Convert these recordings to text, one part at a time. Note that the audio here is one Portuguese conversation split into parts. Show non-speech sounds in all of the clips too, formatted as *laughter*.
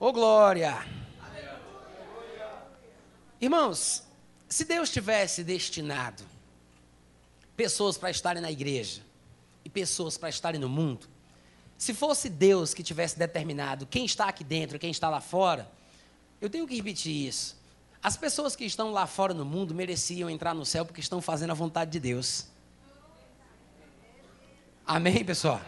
Ô glória! Irmãos, se Deus tivesse destinado pessoas para estarem na igreja e pessoas para estarem no mundo, se fosse Deus que tivesse determinado quem está aqui dentro e quem está lá fora, eu tenho que repetir isso. As pessoas que estão lá fora no mundo mereciam entrar no céu porque estão fazendo a vontade de Deus. Amém, pessoal?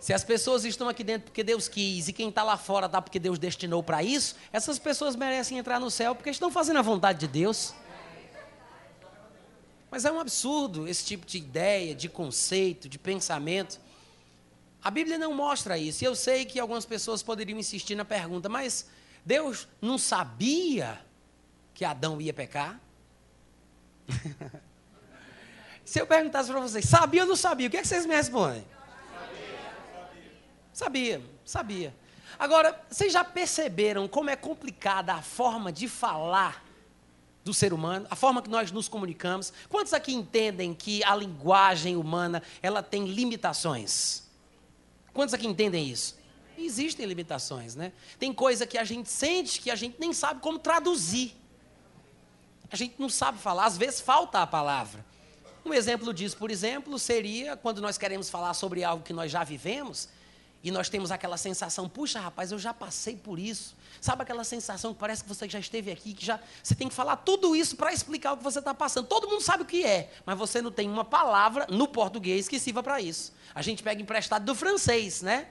Se as pessoas estão aqui dentro porque Deus quis e quem está lá fora está porque Deus destinou para isso, essas pessoas merecem entrar no céu porque estão fazendo a vontade de Deus. Mas é um absurdo esse tipo de ideia, de conceito, de pensamento. A Bíblia não mostra isso. E eu sei que algumas pessoas poderiam insistir na pergunta, mas Deus não sabia que Adão ia pecar? *laughs* Se eu perguntasse para vocês, sabia ou não sabia? O que, é que vocês me respondem? Sabia, sabia. Agora, vocês já perceberam como é complicada a forma de falar do ser humano, a forma que nós nos comunicamos? Quantos aqui entendem que a linguagem humana, ela tem limitações? Quantos aqui entendem isso? Existem limitações, né? Tem coisa que a gente sente que a gente nem sabe como traduzir. A gente não sabe falar, às vezes falta a palavra. Um exemplo disso, por exemplo, seria quando nós queremos falar sobre algo que nós já vivemos e nós temos aquela sensação, puxa, rapaz, eu já passei por isso. Sabe aquela sensação que parece que você já esteve aqui, que já você tem que falar tudo isso para explicar o que você está passando. Todo mundo sabe o que é, mas você não tem uma palavra no português que sirva para isso. A gente pega emprestado do francês, né?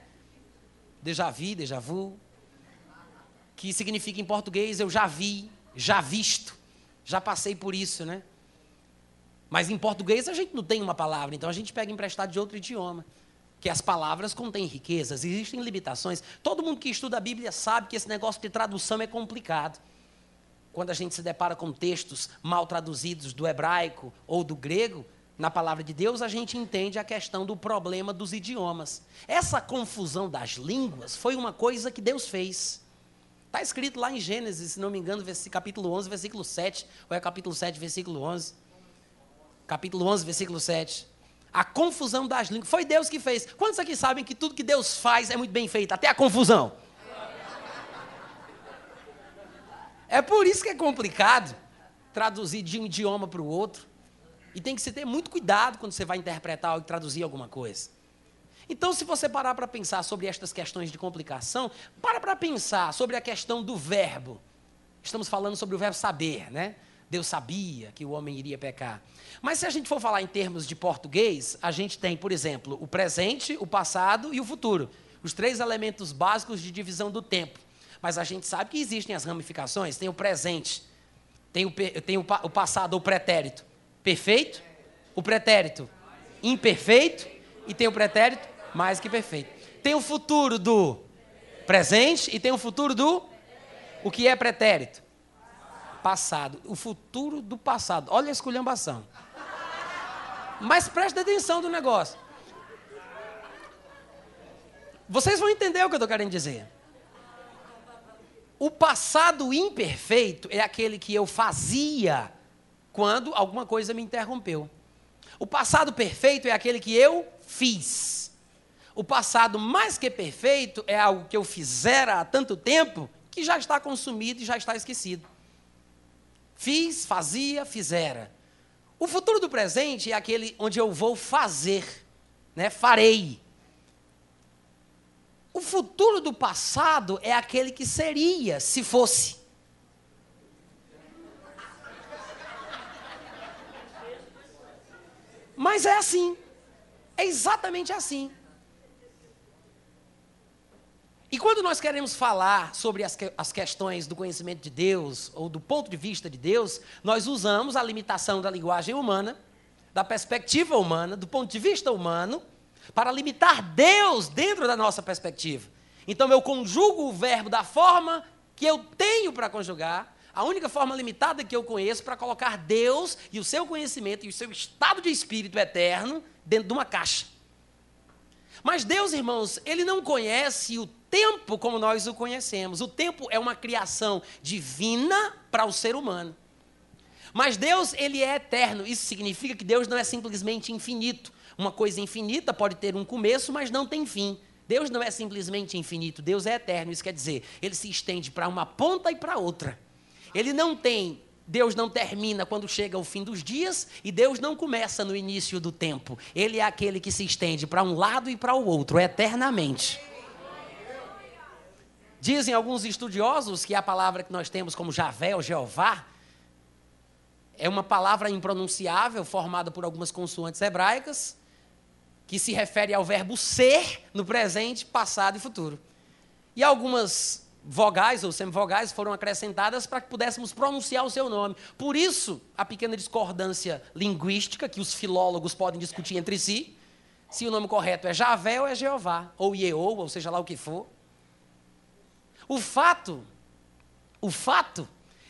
Déjà vu, déjà vu, que significa em português eu já vi, já visto, já passei por isso, né? Mas em português a gente não tem uma palavra, então a gente pega emprestado de outro idioma que as palavras contêm riquezas, existem limitações. Todo mundo que estuda a Bíblia sabe que esse negócio de tradução é complicado. Quando a gente se depara com textos mal traduzidos do hebraico ou do grego, na palavra de Deus, a gente entende a questão do problema dos idiomas. Essa confusão das línguas foi uma coisa que Deus fez. Está escrito lá em Gênesis, se não me engano, capítulo 11, versículo 7, ou é capítulo 7, versículo 11. Capítulo 11, versículo 7 a confusão das línguas. Foi Deus que fez. Quantos aqui sabem que tudo que Deus faz é muito bem feito, até a confusão? É por isso que é complicado traduzir de um idioma para o outro. E tem que se ter muito cuidado quando você vai interpretar ou traduzir alguma coisa. Então, se você parar para pensar sobre estas questões de complicação, para para pensar sobre a questão do verbo. Estamos falando sobre o verbo saber, né? Deus sabia que o homem iria pecar. Mas se a gente for falar em termos de português, a gente tem, por exemplo, o presente, o passado e o futuro. Os três elementos básicos de divisão do tempo. Mas a gente sabe que existem as ramificações. Tem o presente, tem o, tem o, o passado, o pretérito perfeito, o pretérito imperfeito e tem o pretérito mais que perfeito. Tem o futuro do presente e tem o futuro do. O que é pretérito? Passado. O futuro do passado. Olha a esculhambação. Mas preste atenção do negócio. Vocês vão entender o que eu estou querendo dizer. O passado imperfeito é aquele que eu fazia quando alguma coisa me interrompeu. O passado perfeito é aquele que eu fiz. O passado mais que perfeito é algo que eu fizera há tanto tempo que já está consumido e já está esquecido. Fiz, fazia, fizera. O futuro do presente é aquele onde eu vou fazer, né? Farei. O futuro do passado é aquele que seria, se fosse. Mas é assim. É exatamente assim. E quando nós queremos falar sobre as, que, as questões do conhecimento de Deus, ou do ponto de vista de Deus, nós usamos a limitação da linguagem humana, da perspectiva humana, do ponto de vista humano, para limitar Deus dentro da nossa perspectiva. Então eu conjugo o verbo da forma que eu tenho para conjugar, a única forma limitada que eu conheço para colocar Deus e o seu conhecimento e o seu estado de espírito eterno dentro de uma caixa. Mas Deus, irmãos, ele não conhece o tempo como nós o conhecemos. O tempo é uma criação divina para o ser humano. Mas Deus, ele é eterno. Isso significa que Deus não é simplesmente infinito. Uma coisa infinita pode ter um começo, mas não tem fim. Deus não é simplesmente infinito, Deus é eterno. Isso quer dizer, ele se estende para uma ponta e para outra. Ele não tem, Deus não termina quando chega o fim dos dias e Deus não começa no início do tempo. Ele é aquele que se estende para um lado e para o outro eternamente. Dizem alguns estudiosos que a palavra que nós temos como Javé ou Jeová é uma palavra impronunciável formada por algumas consoantes hebraicas que se refere ao verbo ser no presente, passado e futuro. E algumas vogais ou semivogais foram acrescentadas para que pudéssemos pronunciar o seu nome. Por isso, a pequena discordância linguística que os filólogos podem discutir entre si, se o nome correto é Javé ou é Jeová, ou Yeou, ou seja lá o que for. O fato, o fato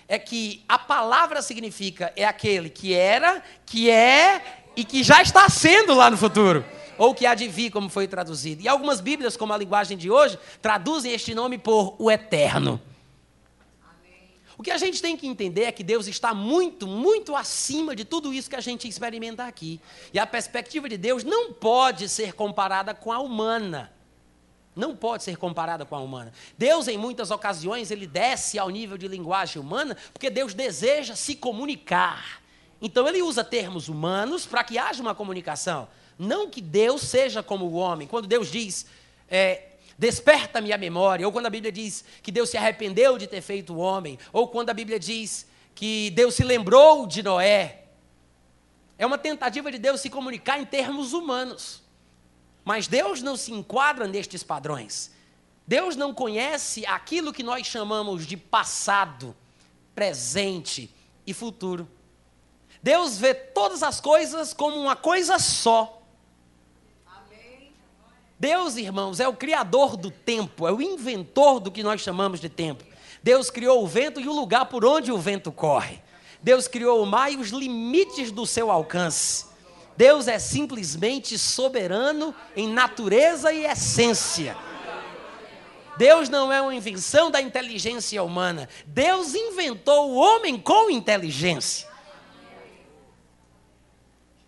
é que a palavra significa é aquele que era, que é e que já está sendo lá no futuro ou que há de vir, como foi traduzido. E algumas Bíblias, como a linguagem de hoje, traduzem este nome por o eterno. O que a gente tem que entender é que Deus está muito, muito acima de tudo isso que a gente experimenta aqui. E a perspectiva de Deus não pode ser comparada com a humana. Não pode ser comparada com a humana. Deus, em muitas ocasiões, ele desce ao nível de linguagem humana, porque Deus deseja se comunicar. Então, ele usa termos humanos para que haja uma comunicação. Não que Deus seja como o homem. Quando Deus diz, é, desperta-me a memória, ou quando a Bíblia diz que Deus se arrependeu de ter feito o homem, ou quando a Bíblia diz que Deus se lembrou de Noé. É uma tentativa de Deus se comunicar em termos humanos. Mas Deus não se enquadra nestes padrões. Deus não conhece aquilo que nós chamamos de passado, presente e futuro. Deus vê todas as coisas como uma coisa só. Deus, irmãos, é o criador do tempo, é o inventor do que nós chamamos de tempo. Deus criou o vento e o lugar por onde o vento corre. Deus criou o mar e os limites do seu alcance. Deus é simplesmente soberano em natureza e essência. Deus não é uma invenção da inteligência humana. Deus inventou o homem com inteligência.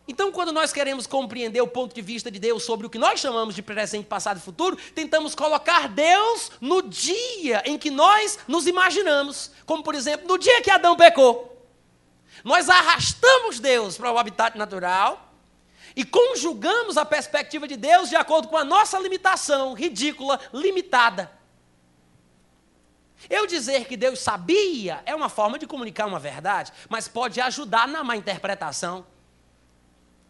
Então, quando nós queremos compreender o ponto de vista de Deus sobre o que nós chamamos de presente, passado e futuro, tentamos colocar Deus no dia em que nós nos imaginamos. Como, por exemplo, no dia que Adão pecou. Nós arrastamos Deus para o habitat natural e conjugamos a perspectiva de Deus de acordo com a nossa limitação ridícula, limitada. Eu dizer que Deus sabia é uma forma de comunicar uma verdade, mas pode ajudar na má interpretação.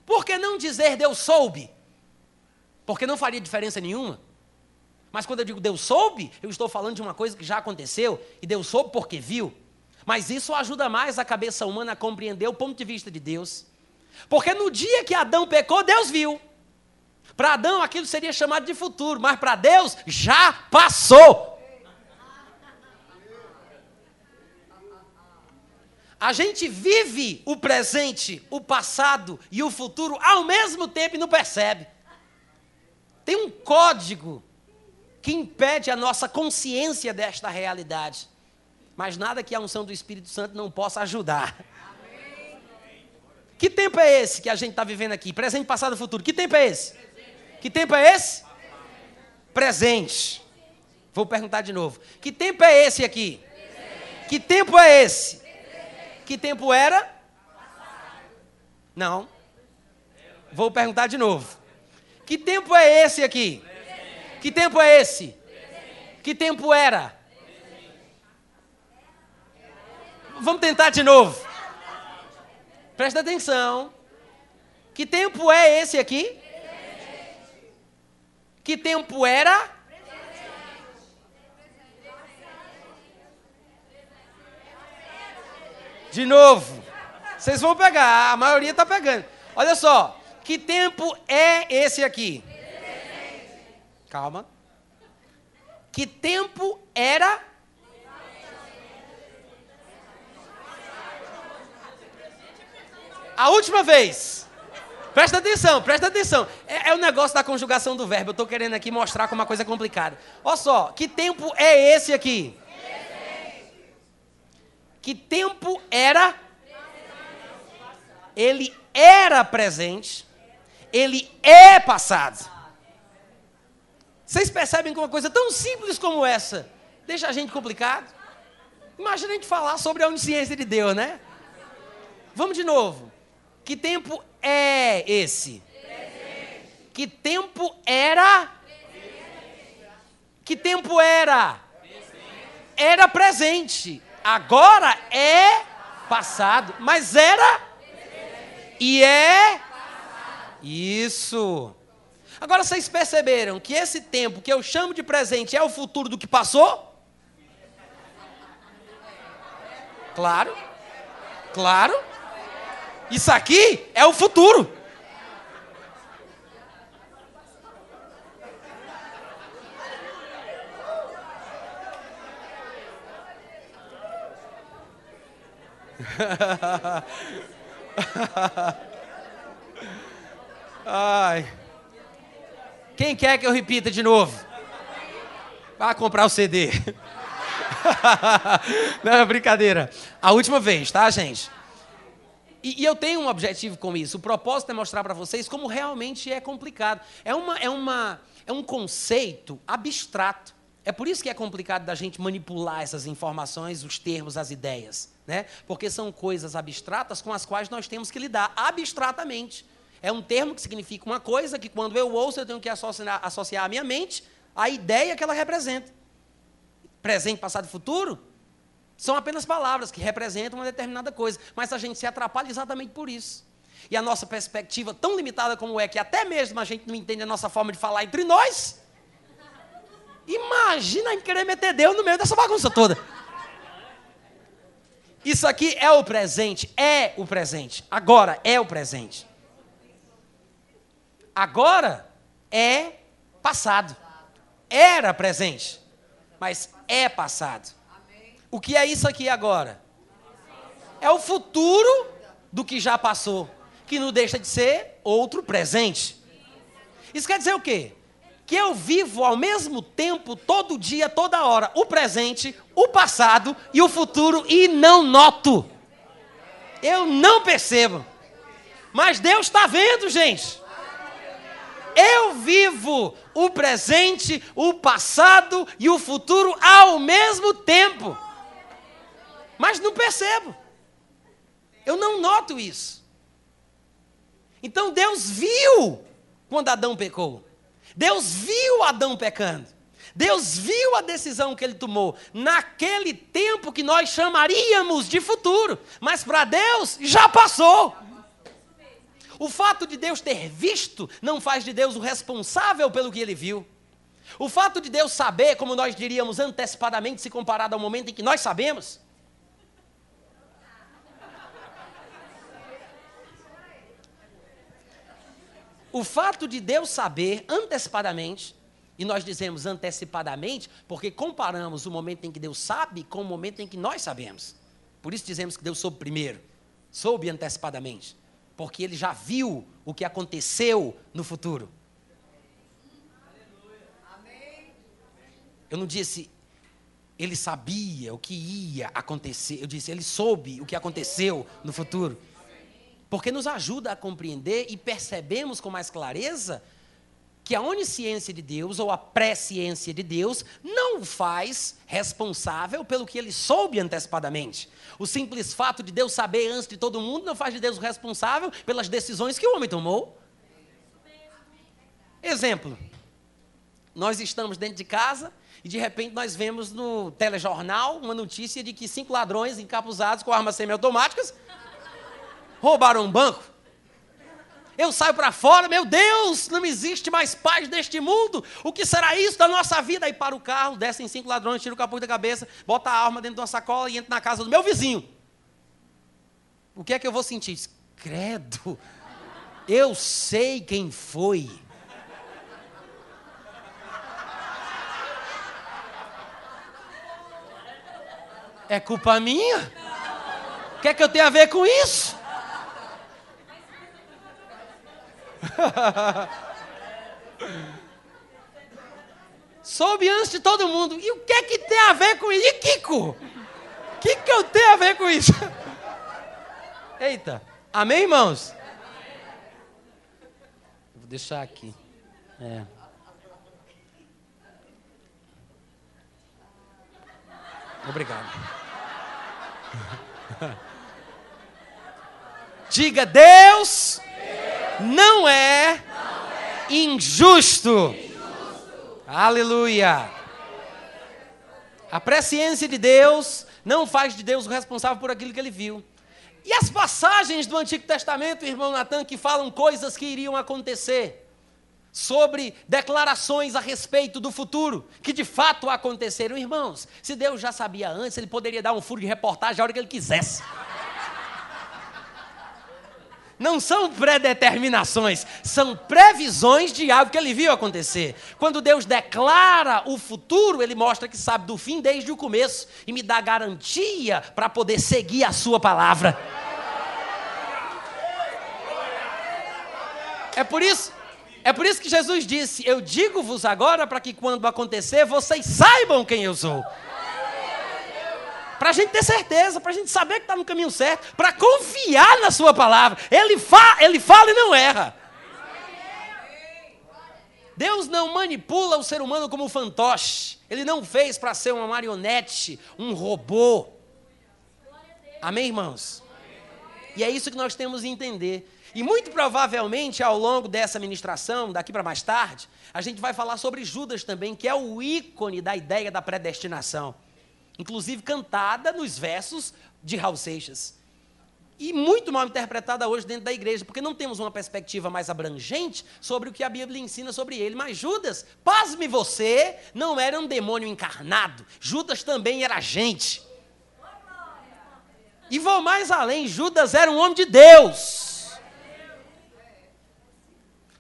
Por que não dizer Deus soube? Porque não faria diferença nenhuma. Mas quando eu digo Deus soube, eu estou falando de uma coisa que já aconteceu e Deus soube porque viu. Mas isso ajuda mais a cabeça humana a compreender o ponto de vista de Deus. Porque no dia que Adão pecou, Deus viu. Para Adão aquilo seria chamado de futuro, mas para Deus já passou. A gente vive o presente, o passado e o futuro ao mesmo tempo e não percebe. Tem um código que impede a nossa consciência desta realidade. Mas nada que a unção do Espírito Santo não possa ajudar. Que tempo é esse que a gente está vivendo aqui? Presente, passado e futuro. Que tempo é esse? Que tempo é esse? Presente. Vou perguntar de novo. Que tempo é esse aqui? Que tempo é esse? Que tempo era? Não. Vou perguntar de novo. Que tempo é esse aqui? Que tempo é esse? Que tempo era? Vamos tentar de novo. Presta atenção. Que tempo é esse aqui? Que tempo era? De novo. Vocês vão pegar, a maioria está pegando. Olha só, que tempo é esse aqui? Calma. Que tempo era? A última vez. Presta atenção, presta atenção. É, é o negócio da conjugação do verbo. Eu estou querendo aqui mostrar como uma coisa complicada. Olha só, que tempo é esse aqui? Que tempo era? Ele era presente, ele é passado. Vocês percebem que uma coisa tão simples como essa deixa a gente complicado? Imagina a gente falar sobre a onisciência de Deus, né? Vamos de novo. Que tempo é esse? Presente. Que tempo era? Presente. Que tempo era? Presente. Era presente. Agora é passado. Mas era? E é? Isso. Agora vocês perceberam que esse tempo que eu chamo de presente é o futuro do que passou? Claro. Claro. Isso aqui é o futuro. Ai. Quem quer que eu repita de novo? Vá comprar o CD. *laughs* Não, é brincadeira. A última vez, tá, gente? E, e, eu tenho um objetivo com isso. O propósito é mostrar para vocês como realmente é complicado. É, uma, é, uma, é um conceito abstrato. É por isso que é complicado da gente manipular essas informações, os termos, as ideias. Né? Porque são coisas abstratas com as quais nós temos que lidar abstratamente. É um termo que significa uma coisa que, quando eu ouço, eu tenho que associar, associar à minha mente a ideia que ela representa presente, passado e futuro, são apenas palavras que representam uma determinada coisa, mas a gente se atrapalha exatamente por isso. E a nossa perspectiva, tão limitada como é, que até mesmo a gente não entende a nossa forma de falar entre nós, imagina em querer meter Deus no meio dessa bagunça toda. Isso aqui é o presente, é o presente. Agora é o presente. Agora é passado. Era presente. Mas é passado. O que é isso aqui agora? É o futuro do que já passou, que não deixa de ser outro presente. Isso quer dizer o quê? Que eu vivo ao mesmo tempo, todo dia, toda hora, o presente, o passado e o futuro e não noto. Eu não percebo. Mas Deus está vendo, gente. Eu vivo o presente, o passado e o futuro ao mesmo tempo. Mas não percebo. Eu não noto isso. Então Deus viu quando Adão pecou. Deus viu Adão pecando. Deus viu a decisão que ele tomou naquele tempo que nós chamaríamos de futuro, mas para Deus já passou. O fato de Deus ter visto não faz de Deus o responsável pelo que ele viu. O fato de Deus saber, como nós diríamos antecipadamente, se comparado ao momento em que nós sabemos. O fato de Deus saber antecipadamente, e nós dizemos antecipadamente, porque comparamos o momento em que Deus sabe com o momento em que nós sabemos. Por isso dizemos que Deus soube primeiro, soube antecipadamente porque ele já viu o que aconteceu no futuro. Eu não disse, ele sabia o que ia acontecer. Eu disse, ele soube o que aconteceu no futuro. Porque nos ajuda a compreender e percebemos com mais clareza que a onisciência de Deus ou a presciência de Deus não o faz responsável pelo que ele soube antecipadamente. O simples fato de Deus saber antes de todo mundo não faz de Deus responsável pelas decisões que o homem tomou. Exemplo: nós estamos dentro de casa e de repente nós vemos no telejornal uma notícia de que cinco ladrões encapuzados com armas semiautomáticas roubaram um banco. Eu saio para fora, meu Deus, não existe mais paz neste mundo. O que será isso da nossa vida? Aí para o carro, descem cinco ladrões, tira o capuz da cabeça, bota a arma dentro de uma sacola e entra na casa do meu vizinho. O que é que eu vou sentir? Credo, eu sei quem foi. É culpa minha? O que é que eu tenho a ver com isso? *laughs* Soube antes de todo mundo. E o que é que tem a ver com isso? E Kiko? O que, que eu tenho a ver com isso? *laughs* Eita. Amém, irmãos? Vou deixar aqui. É. Obrigado. *laughs* Diga Deus não, é injusto. Aleluia. A presciência de Deus não faz de Deus o responsável por aquilo que ele viu. E as passagens do Antigo Testamento, irmão Natan, que falam coisas que iriam acontecer, sobre declarações a respeito do futuro, que de fato aconteceram, irmãos. Se Deus já sabia antes, ele poderia dar um furo de reportagem a hora que ele quisesse não são predeterminações, são previsões de algo que ele viu acontecer. Quando Deus declara o futuro, ele mostra que sabe do fim desde o começo e me dá garantia para poder seguir a sua palavra. É por isso, é por isso que Jesus disse: Eu digo-vos agora para que quando acontecer vocês saibam quem eu sou. Para a gente ter certeza, para a gente saber que está no caminho certo, para confiar na Sua palavra. Ele, fa ele fala e não erra. Deus não manipula o ser humano como fantoche. Ele não fez para ser uma marionete, um robô. Amém, irmãos? E é isso que nós temos que entender. E muito provavelmente, ao longo dessa ministração, daqui para mais tarde, a gente vai falar sobre Judas também, que é o ícone da ideia da predestinação inclusive cantada nos versos de Raul Seixas. E muito mal interpretada hoje dentro da igreja, porque não temos uma perspectiva mais abrangente sobre o que a Bíblia ensina sobre ele. Mas Judas, pasme você, não era um demônio encarnado. Judas também era gente. E vou mais além: Judas era um homem de Deus.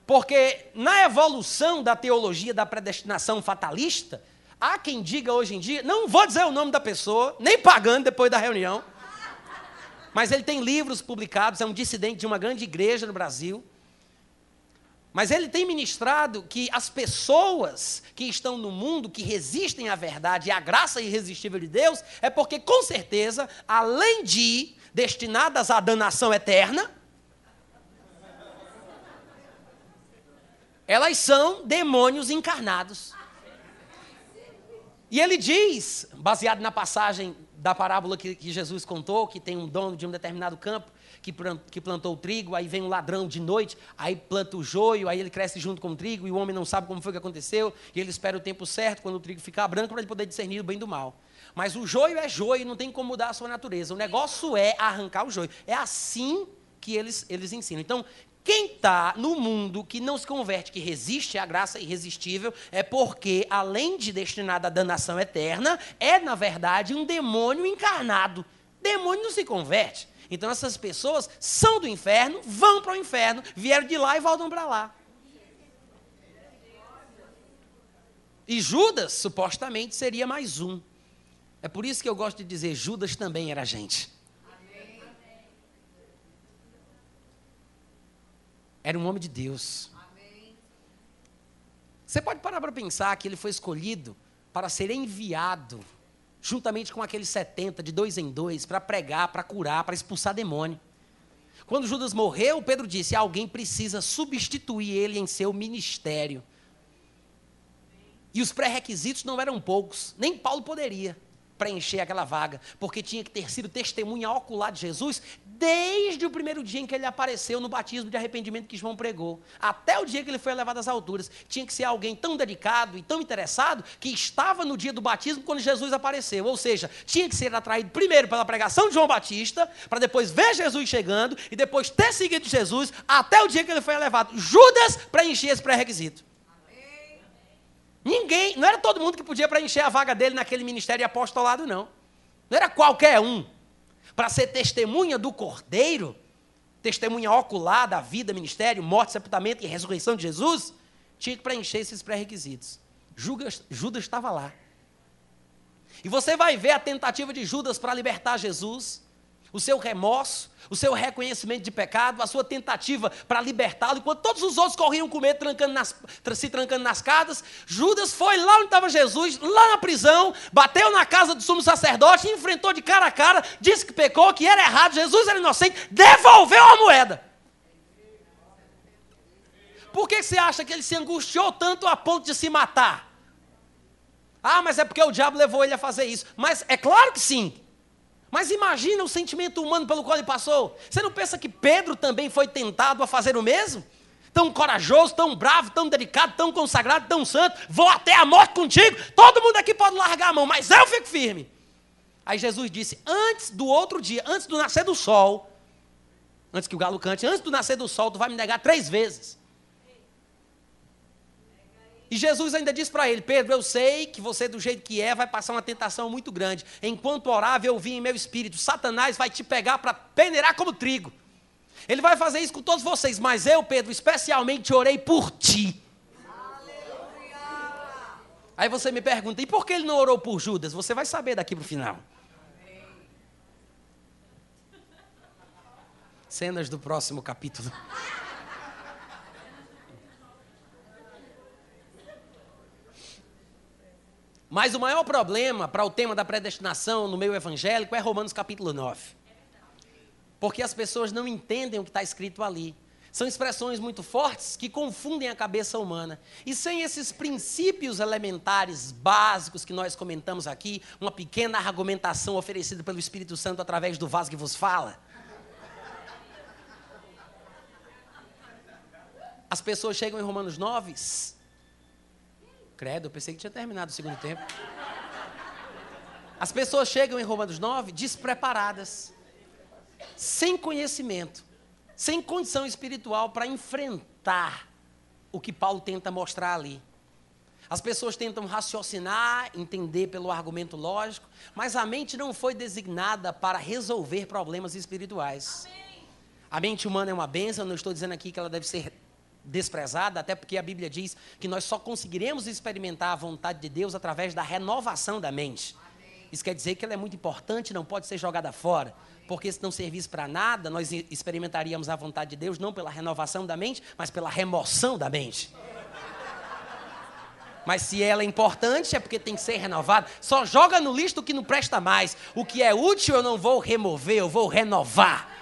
Porque na evolução da teologia da predestinação fatalista, Há quem diga hoje em dia, não vou dizer o nome da pessoa, nem pagando depois da reunião, mas ele tem livros publicados, é um dissidente de uma grande igreja no Brasil. Mas ele tem ministrado que as pessoas que estão no mundo, que resistem à verdade e à graça irresistível de Deus, é porque, com certeza, além de destinadas à danação eterna, elas são demônios encarnados. E ele diz, baseado na passagem da parábola que, que, Jesus contou, que tem um dono de um determinado campo que, que plantou o trigo, aí vem um ladrão de noite, aí planta o joio, aí ele cresce junto com o trigo, e o homem não sabe como foi que aconteceu, e ele espera o tempo certo, quando o trigo ficar branco, para ele poder discernir o bem do mal. Mas o joio é joio, não tem como mudar a sua natureza. O negócio é arrancar o joio. É assim que eles, eles ensinam. Então, quem está no mundo que não se converte, que resiste à graça irresistível, é porque, além de destinado à danação eterna, é, na verdade, um demônio encarnado. Demônio não se converte. Então, essas pessoas são do inferno, vão para o inferno, vieram de lá e voltam para lá. E Judas, supostamente, seria mais um. É por isso que eu gosto de dizer: Judas também era gente. Era um homem de Deus. Você pode parar para pensar que ele foi escolhido para ser enviado, juntamente com aqueles 70, de dois em dois, para pregar, para curar, para expulsar demônio. Quando Judas morreu, Pedro disse: alguém precisa substituir ele em seu ministério. E os pré-requisitos não eram poucos, nem Paulo poderia preencher aquela vaga, porque tinha que ter sido testemunha ocular de Jesus desde o primeiro dia em que ele apareceu no batismo de arrependimento que João pregou, até o dia que ele foi elevado às alturas. Tinha que ser alguém tão dedicado e tão interessado que estava no dia do batismo quando Jesus apareceu. Ou seja, tinha que ser atraído primeiro pela pregação de João Batista, para depois ver Jesus chegando e depois ter seguido Jesus até o dia que ele foi elevado. Judas preencher esse pré-requisito. Ninguém, não era todo mundo que podia preencher a vaga dele naquele ministério apostolado, não. Não era qualquer um. Para ser testemunha do Cordeiro, testemunha ocular da vida, ministério, morte, sepultamento e ressurreição de Jesus, tinha que preencher esses pré-requisitos. Judas, Judas estava lá. E você vai ver a tentativa de Judas para libertar Jesus o seu remorso, o seu reconhecimento de pecado, a sua tentativa para libertá-lo, enquanto todos os outros corriam com medo, trancando nas, se trancando nas casas, Judas foi lá onde estava Jesus, lá na prisão, bateu na casa do sumo sacerdote, enfrentou de cara a cara, disse que pecou, que era errado, Jesus era inocente, devolveu a moeda. Por que você acha que ele se angustiou tanto a ponto de se matar? Ah, mas é porque o diabo levou ele a fazer isso. Mas é claro que sim. Mas imagina o sentimento humano pelo qual ele passou. Você não pensa que Pedro também foi tentado a fazer o mesmo? Tão corajoso, tão bravo, tão delicado, tão consagrado, tão santo. Vou até a morte contigo. Todo mundo aqui pode largar a mão, mas eu fico firme. Aí Jesus disse: Antes do outro dia, antes do nascer do sol, antes que o galo cante, antes do nascer do sol, tu vai me negar três vezes. E Jesus ainda disse para ele: Pedro, eu sei que você, do jeito que é, vai passar uma tentação muito grande. Enquanto orava, eu vi em meu espírito: Satanás vai te pegar para peneirar como trigo. Ele vai fazer isso com todos vocês, mas eu, Pedro, especialmente orei por ti. Aí você me pergunta: e por que ele não orou por Judas? Você vai saber daqui para o final. Cenas do próximo capítulo. Mas o maior problema para o tema da predestinação no meio evangélico é Romanos capítulo 9. Porque as pessoas não entendem o que está escrito ali. São expressões muito fortes que confundem a cabeça humana. E sem esses princípios elementares básicos que nós comentamos aqui, uma pequena argumentação oferecida pelo Espírito Santo através do vaso que vos fala, as pessoas chegam em Romanos 9 Credo, eu pensei que tinha terminado o segundo tempo. As pessoas chegam em Romanos 9 despreparadas, sem conhecimento, sem condição espiritual para enfrentar o que Paulo tenta mostrar ali. As pessoas tentam raciocinar, entender pelo argumento lógico, mas a mente não foi designada para resolver problemas espirituais. Amém. A mente humana é uma benção, não estou dizendo aqui que ela deve ser desprezada, até porque a Bíblia diz que nós só conseguiremos experimentar a vontade de Deus através da renovação da mente. Isso quer dizer que ela é muito importante, não pode ser jogada fora. Porque se não servisse para nada, nós experimentaríamos a vontade de Deus não pela renovação da mente, mas pela remoção da mente. Mas se ela é importante, é porque tem que ser renovada. Só joga no lixo o que não presta mais. O que é útil eu não vou remover, eu vou renovar.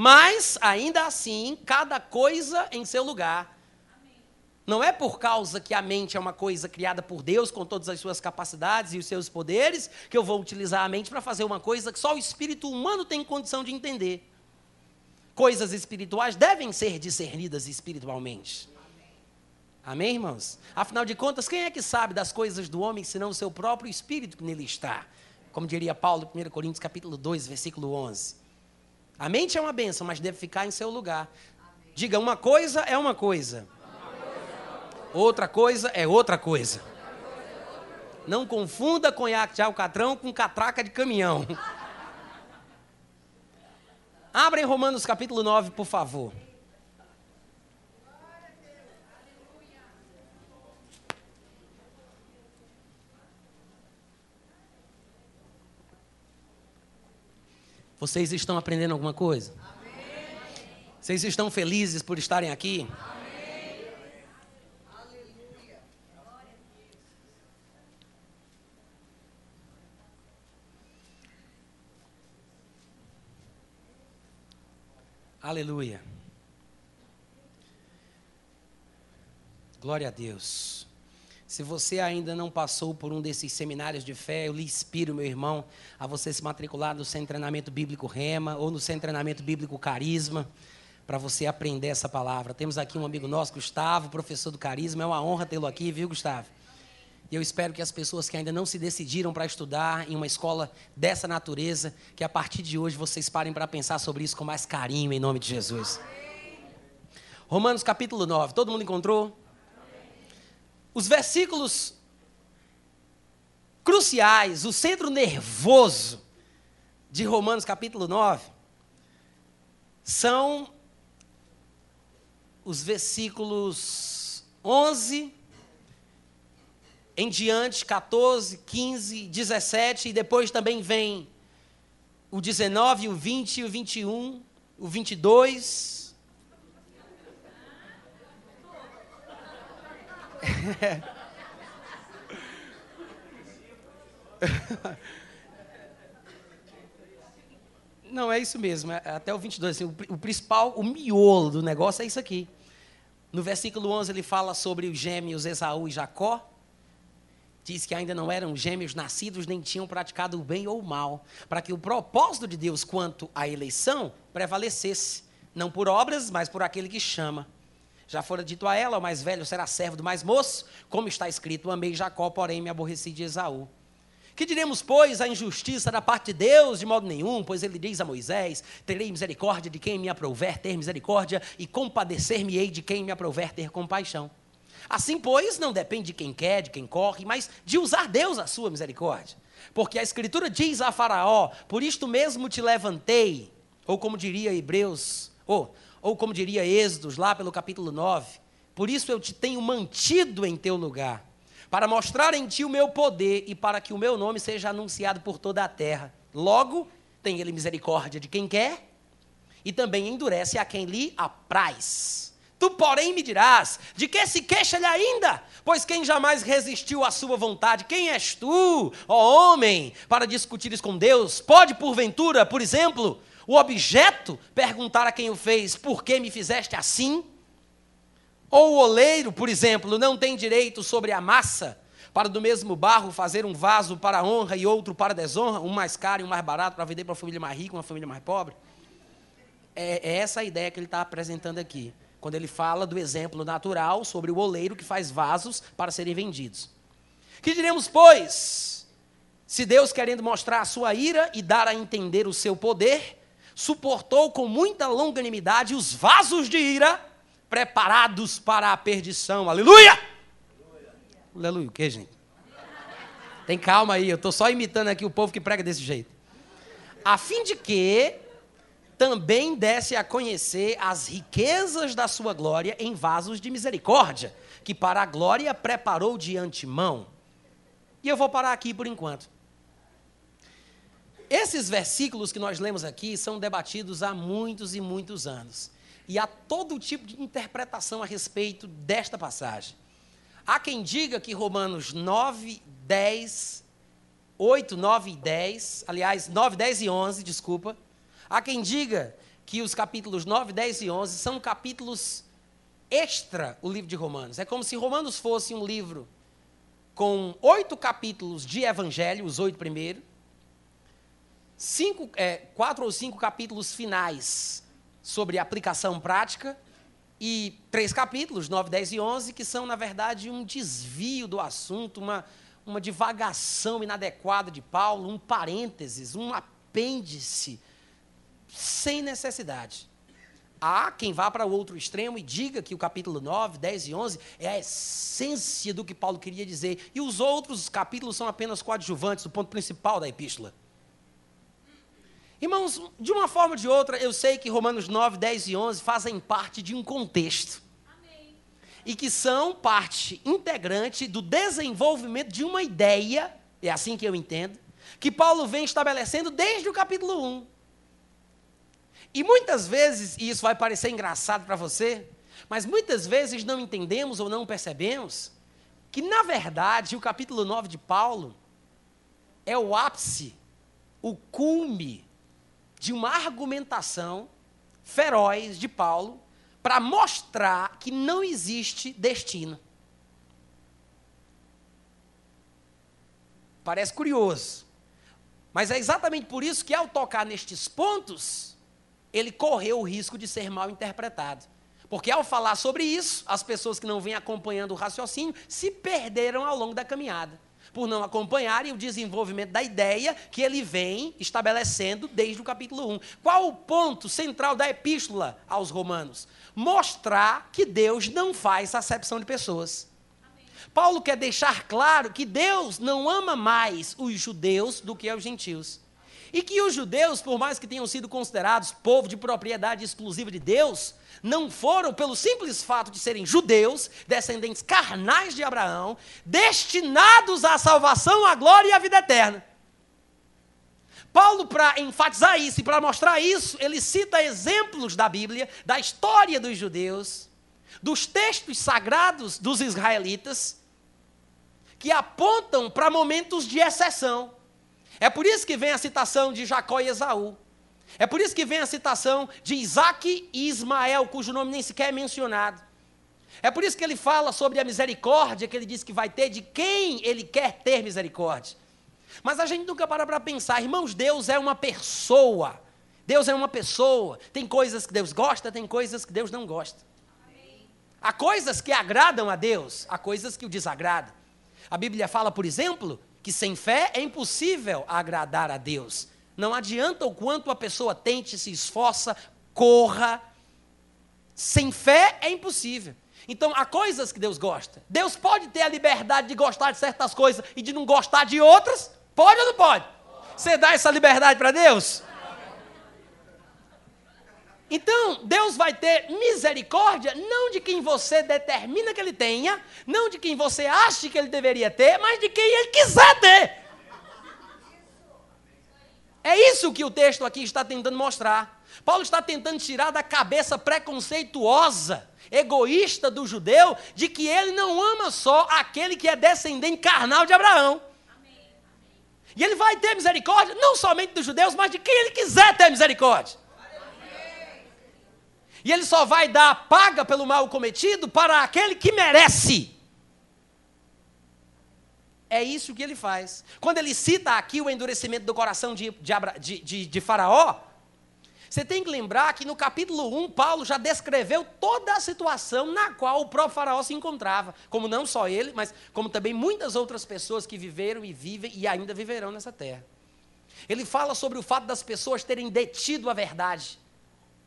Mas, ainda assim, cada coisa em seu lugar. Não é por causa que a mente é uma coisa criada por Deus, com todas as suas capacidades e os seus poderes, que eu vou utilizar a mente para fazer uma coisa que só o espírito humano tem condição de entender. Coisas espirituais devem ser discernidas espiritualmente. Amém, irmãos? Afinal de contas, quem é que sabe das coisas do homem senão o seu próprio espírito que nele está? Como diria Paulo, 1 Coríntios capítulo 2, versículo 11. A mente é uma benção, mas deve ficar em seu lugar. Diga, uma coisa é uma coisa. Outra coisa é outra coisa. Não confunda conhaque de alcatrão com catraca de caminhão. Abra em Romanos capítulo 9, por favor. Vocês estão aprendendo alguma coisa? Amém. Vocês estão felizes por estarem aqui? Amém. Aleluia. Aleluia. Glória a Deus. Se você ainda não passou por um desses seminários de fé, eu lhe inspiro, meu irmão, a você se matricular no Centro Treinamento Bíblico Rema ou no Centro Treinamento Bíblico Carisma, para você aprender essa palavra. Temos aqui um amigo nosso, Gustavo, professor do Carisma. É uma honra tê-lo aqui, viu, Gustavo? E eu espero que as pessoas que ainda não se decidiram para estudar em uma escola dessa natureza, que a partir de hoje vocês parem para pensar sobre isso com mais carinho, em nome de Jesus. Romanos capítulo 9. Todo mundo encontrou? Os versículos cruciais, o centro nervoso de Romanos capítulo 9, são os versículos 11 em diante, 14, 15, 17, e depois também vem o 19, o 20, o 21, o 22, *laughs* Não, é isso mesmo. É até o 22. Assim, o, o principal, o miolo do negócio é isso aqui. No versículo 11 ele fala sobre os gêmeos Esaú e Jacó. Diz que ainda não eram gêmeos nascidos nem tinham praticado o bem ou o mal, para que o propósito de Deus quanto à eleição prevalecesse, não por obras, mas por aquele que chama. Já fora dito a ela, o mais velho será servo do mais moço, como está escrito: Amei Jacó, porém me aborreci de Esaú. Que diremos, pois, a injustiça da parte de Deus? De modo nenhum, pois ele diz a Moisés: Terei misericórdia de quem me aprouver ter misericórdia, e compadecer-me-ei de quem me aprouver ter compaixão. Assim, pois, não depende de quem quer, de quem corre, mas de usar Deus a sua misericórdia. Porque a Escritura diz a Faraó: Por isto mesmo te levantei, ou como diria Hebreus, ou ou como diria Êxodos, lá pelo capítulo 9, por isso eu te tenho mantido em teu lugar, para mostrar em ti o meu poder e para que o meu nome seja anunciado por toda a terra. Logo, tem ele misericórdia de quem quer e também endurece a quem lhe apraz. Tu, porém, me dirás: de que se queixa ele ainda? Pois quem jamais resistiu à sua vontade? Quem és tu, ó homem, para discutires com Deus? Pode, porventura, por exemplo, o objeto perguntar a quem o fez, por que me fizeste assim? Ou o oleiro, por exemplo, não tem direito sobre a massa, para do mesmo barro fazer um vaso para honra e outro para desonra, um mais caro e um mais barato, para vender para uma família mais rica, uma família mais pobre? É, é essa a ideia que ele está apresentando aqui, quando ele fala do exemplo natural sobre o oleiro que faz vasos para serem vendidos. Que diremos, pois, se Deus, querendo mostrar a sua ira e dar a entender o seu poder, suportou com muita longanimidade os vasos de ira preparados para a perdição. Aleluia! Aleluia, o que, gente? Tem calma aí, eu estou só imitando aqui o povo que prega desse jeito. A fim de que também desse a conhecer as riquezas da sua glória em vasos de misericórdia, que para a glória preparou de antemão. E eu vou parar aqui por enquanto. Esses versículos que nós lemos aqui são debatidos há muitos e muitos anos. E há todo tipo de interpretação a respeito desta passagem. Há quem diga que Romanos 9, 10, 8, 9 e 10, aliás, 9, 10 e 11, desculpa. Há quem diga que os capítulos 9, 10 e 11 são capítulos extra o livro de Romanos. É como se Romanos fosse um livro com oito capítulos de evangelho, os oito primeiros, cinco, é, quatro ou cinco capítulos finais sobre aplicação prática e três capítulos, 9, 10 e 11, que são, na verdade, um desvio do assunto, uma, uma divagação inadequada de Paulo, um parênteses, um apêndice, sem necessidade. Há quem vá para o outro extremo e diga que o capítulo 9, 10 e 11 é a essência do que Paulo queria dizer, e os outros capítulos são apenas coadjuvantes, o ponto principal da epístola. Irmãos, de uma forma ou de outra, eu sei que Romanos 9, 10 e 11 fazem parte de um contexto. Amém. E que são parte integrante do desenvolvimento de uma ideia, é assim que eu entendo, que Paulo vem estabelecendo desde o capítulo 1. E muitas vezes, e isso vai parecer engraçado para você, mas muitas vezes não entendemos ou não percebemos que, na verdade, o capítulo 9 de Paulo é o ápice, o cume de uma argumentação feroz de Paulo para mostrar que não existe destino. Parece curioso. Mas é exatamente por isso que, ao tocar nestes pontos, ele correu o risco de ser mal interpretado. Porque, ao falar sobre isso, as pessoas que não vêm acompanhando o raciocínio se perderam ao longo da caminhada por não acompanharem o desenvolvimento da ideia que ele vem estabelecendo desde o capítulo 1. Qual o ponto central da epístola aos Romanos? Mostrar que Deus não faz acepção de pessoas. Paulo quer deixar claro que Deus não ama mais os judeus do que os gentios. E que os judeus, por mais que tenham sido considerados povo de propriedade exclusiva de Deus, não foram, pelo simples fato de serem judeus, descendentes carnais de Abraão, destinados à salvação, à glória e à vida eterna. Paulo, para enfatizar isso e para mostrar isso, ele cita exemplos da Bíblia, da história dos judeus, dos textos sagrados dos israelitas, que apontam para momentos de exceção. É por isso que vem a citação de Jacó e Esaú. É por isso que vem a citação de Isaac e Ismael, cujo nome nem sequer é mencionado. É por isso que ele fala sobre a misericórdia que ele diz que vai ter de quem ele quer ter misericórdia. Mas a gente nunca para para pensar, irmãos, Deus é uma pessoa. Deus é uma pessoa. Tem coisas que Deus gosta, tem coisas que Deus não gosta. Há coisas que agradam a Deus, há coisas que o desagradam. A Bíblia fala, por exemplo, que sem fé é impossível agradar a Deus. Não adianta o quanto a pessoa tente, se esforça, corra. Sem fé é impossível. Então, há coisas que Deus gosta. Deus pode ter a liberdade de gostar de certas coisas e de não gostar de outras? Pode ou não pode? Você dá essa liberdade para Deus? Então, Deus vai ter misericórdia não de quem você determina que ele tenha, não de quem você acha que ele deveria ter, mas de quem ele quiser ter. É isso que o texto aqui está tentando mostrar. Paulo está tentando tirar da cabeça preconceituosa, egoísta do judeu, de que ele não ama só aquele que é descendente carnal de Abraão. E ele vai ter misericórdia não somente dos judeus, mas de quem ele quiser ter misericórdia. E ele só vai dar paga pelo mal cometido para aquele que merece. É isso que ele faz. Quando ele cita aqui o endurecimento do coração de, de, de, de, Faraó, você tem que lembrar que no capítulo 1, Paulo já descreveu toda a situação na qual o próprio Faraó se encontrava. Como não só ele, mas como também muitas outras pessoas que viveram e vivem e ainda viverão nessa terra. Ele fala sobre o fato das pessoas terem detido a verdade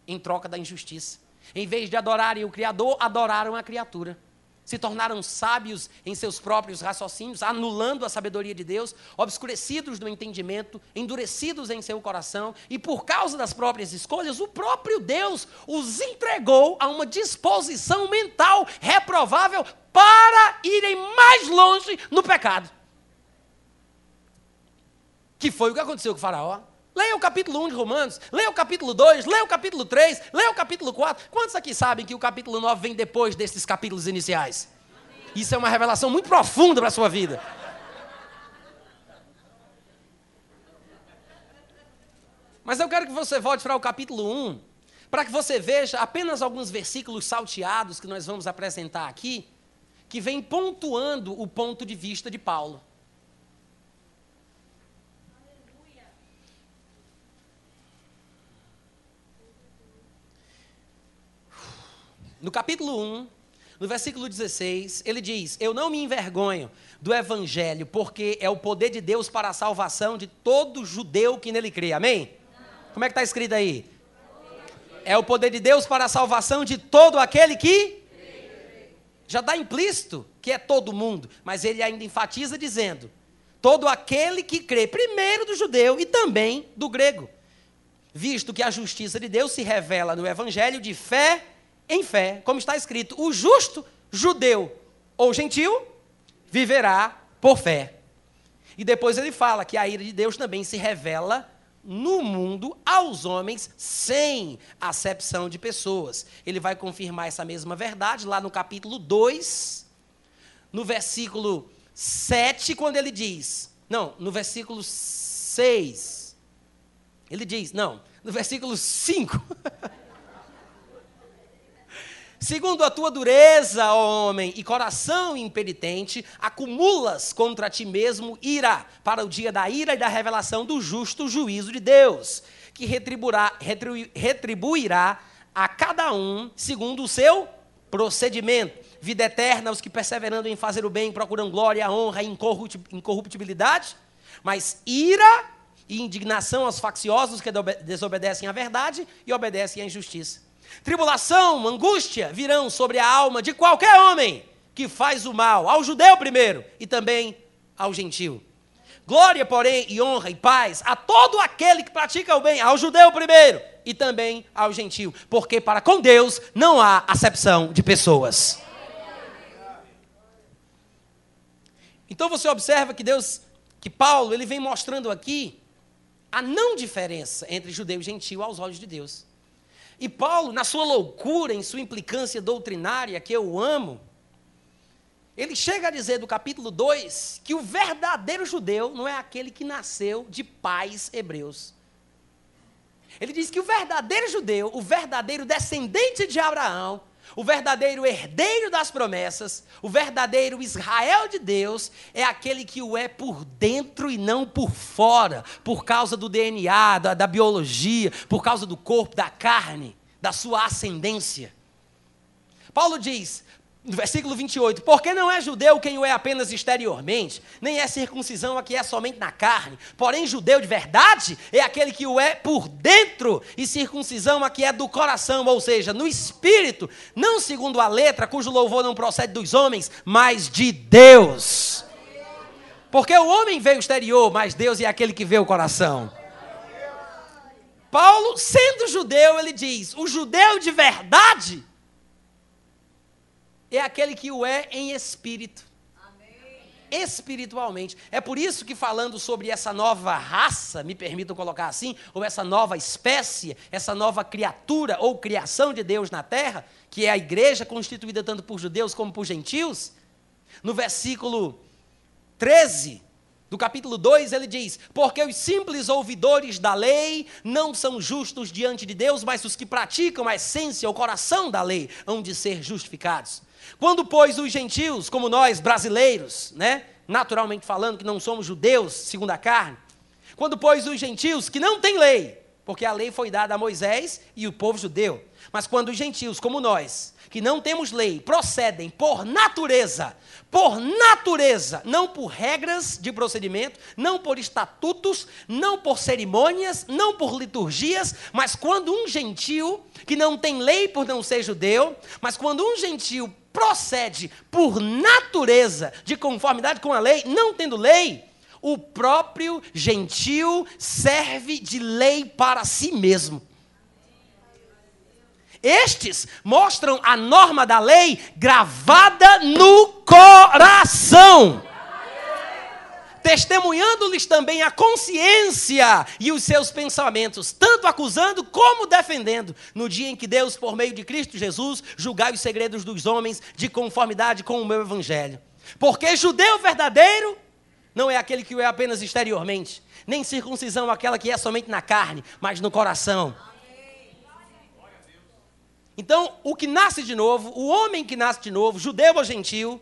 em troca da injustiça. Em vez de adorarem o Criador, adoraram a criatura. Se tornaram sábios em seus próprios raciocínios, anulando a sabedoria de Deus, obscurecidos no entendimento, endurecidos em seu coração, e por causa das próprias escolhas, o próprio Deus os entregou a uma disposição mental reprovável para irem mais longe no pecado. Que foi o que aconteceu com o Faraó. Leia o capítulo 1 de Romanos, leia o capítulo 2, leia o capítulo 3, leia o capítulo 4. Quantos aqui sabem que o capítulo 9 vem depois desses capítulos iniciais? Isso é uma revelação muito profunda para a sua vida. Mas eu quero que você volte para o capítulo 1, para que você veja apenas alguns versículos salteados que nós vamos apresentar aqui, que vem pontuando o ponto de vista de Paulo. No capítulo 1, no versículo 16, ele diz: Eu não me envergonho do evangelho, porque é o poder de Deus para a salvação de todo judeu que nele crê. Amém? Não. Como é que está escrito aí? É o poder de Deus para a salvação de todo aquele que. Já está implícito que é todo mundo, mas ele ainda enfatiza dizendo: todo aquele que crê, primeiro do judeu e também do grego. Visto que a justiça de Deus se revela no evangelho de fé em fé, como está escrito: o justo judeu ou gentil viverá por fé. E depois ele fala que a ira de Deus também se revela no mundo aos homens sem acepção de pessoas. Ele vai confirmar essa mesma verdade lá no capítulo 2, no versículo 7, quando ele diz, não, no versículo 6. Ele diz, não, no versículo 5. *laughs* Segundo a tua dureza, ó homem, e coração impenitente, acumulas contra ti mesmo ira, para o dia da ira e da revelação do justo juízo de Deus, que retribuirá, retribuirá a cada um segundo o seu procedimento. Vida eterna aos que, perseverando em fazer o bem, procuram glória, honra e incorruptibilidade, mas ira e indignação aos facciosos que desobedecem à verdade e obedecem à injustiça. Tribulação, angústia virão sobre a alma de qualquer homem que faz o mal, ao judeu primeiro e também ao gentil. Glória, porém, e honra e paz a todo aquele que pratica o bem, ao judeu primeiro e também ao gentil, porque para com Deus não há acepção de pessoas. Então você observa que Deus, que Paulo, ele vem mostrando aqui a não diferença entre judeu e gentil aos olhos de Deus. E Paulo, na sua loucura, em sua implicância doutrinária, que eu amo, ele chega a dizer do capítulo 2 que o verdadeiro judeu não é aquele que nasceu de pais hebreus. Ele diz que o verdadeiro judeu, o verdadeiro descendente de Abraão, o verdadeiro herdeiro das promessas, o verdadeiro Israel de Deus, é aquele que o é por dentro e não por fora, por causa do DNA, da, da biologia, por causa do corpo, da carne, da sua ascendência. Paulo diz: versículo 28, porque não é judeu quem o é apenas exteriormente, nem é circuncisão a que é somente na carne, porém judeu de verdade é aquele que o é por dentro, e circuncisão a que é do coração, ou seja, no espírito, não segundo a letra, cujo louvor não procede dos homens, mas de Deus. Porque o homem vê o exterior, mas Deus é aquele que vê o coração. Paulo, sendo judeu, ele diz: o judeu de verdade é aquele que o é em espírito. Espiritualmente. É por isso que, falando sobre essa nova raça, me permitam colocar assim, ou essa nova espécie, essa nova criatura ou criação de Deus na terra, que é a igreja constituída tanto por judeus como por gentios, no versículo 13 do capítulo 2, ele diz: Porque os simples ouvidores da lei não são justos diante de Deus, mas os que praticam a essência, o coração da lei, hão de ser justificados. Quando, pois, os gentios, como nós, brasileiros, né, naturalmente falando, que não somos judeus segundo a carne, quando, pois, os gentios que não têm lei, porque a lei foi dada a Moisés e o povo judeu, mas quando os gentios, como nós, que não temos lei, procedem por natureza, por natureza, não por regras de procedimento, não por estatutos, não por cerimônias, não por liturgias, mas quando um gentio, que não tem lei por não ser judeu, mas quando um gentio procede por natureza de conformidade com a lei, não tendo lei, o próprio gentil serve de lei para si mesmo. Estes mostram a norma da lei gravada no coração testemunhando-lhes também a consciência e os seus pensamentos, tanto acusando como defendendo, no dia em que Deus, por meio de Cristo Jesus, julgai os segredos dos homens de conformidade com o meu evangelho. Porque judeu verdadeiro não é aquele que é apenas exteriormente, nem circuncisão aquela que é somente na carne, mas no coração. Então, o que nasce de novo, o homem que nasce de novo, judeu ou gentil,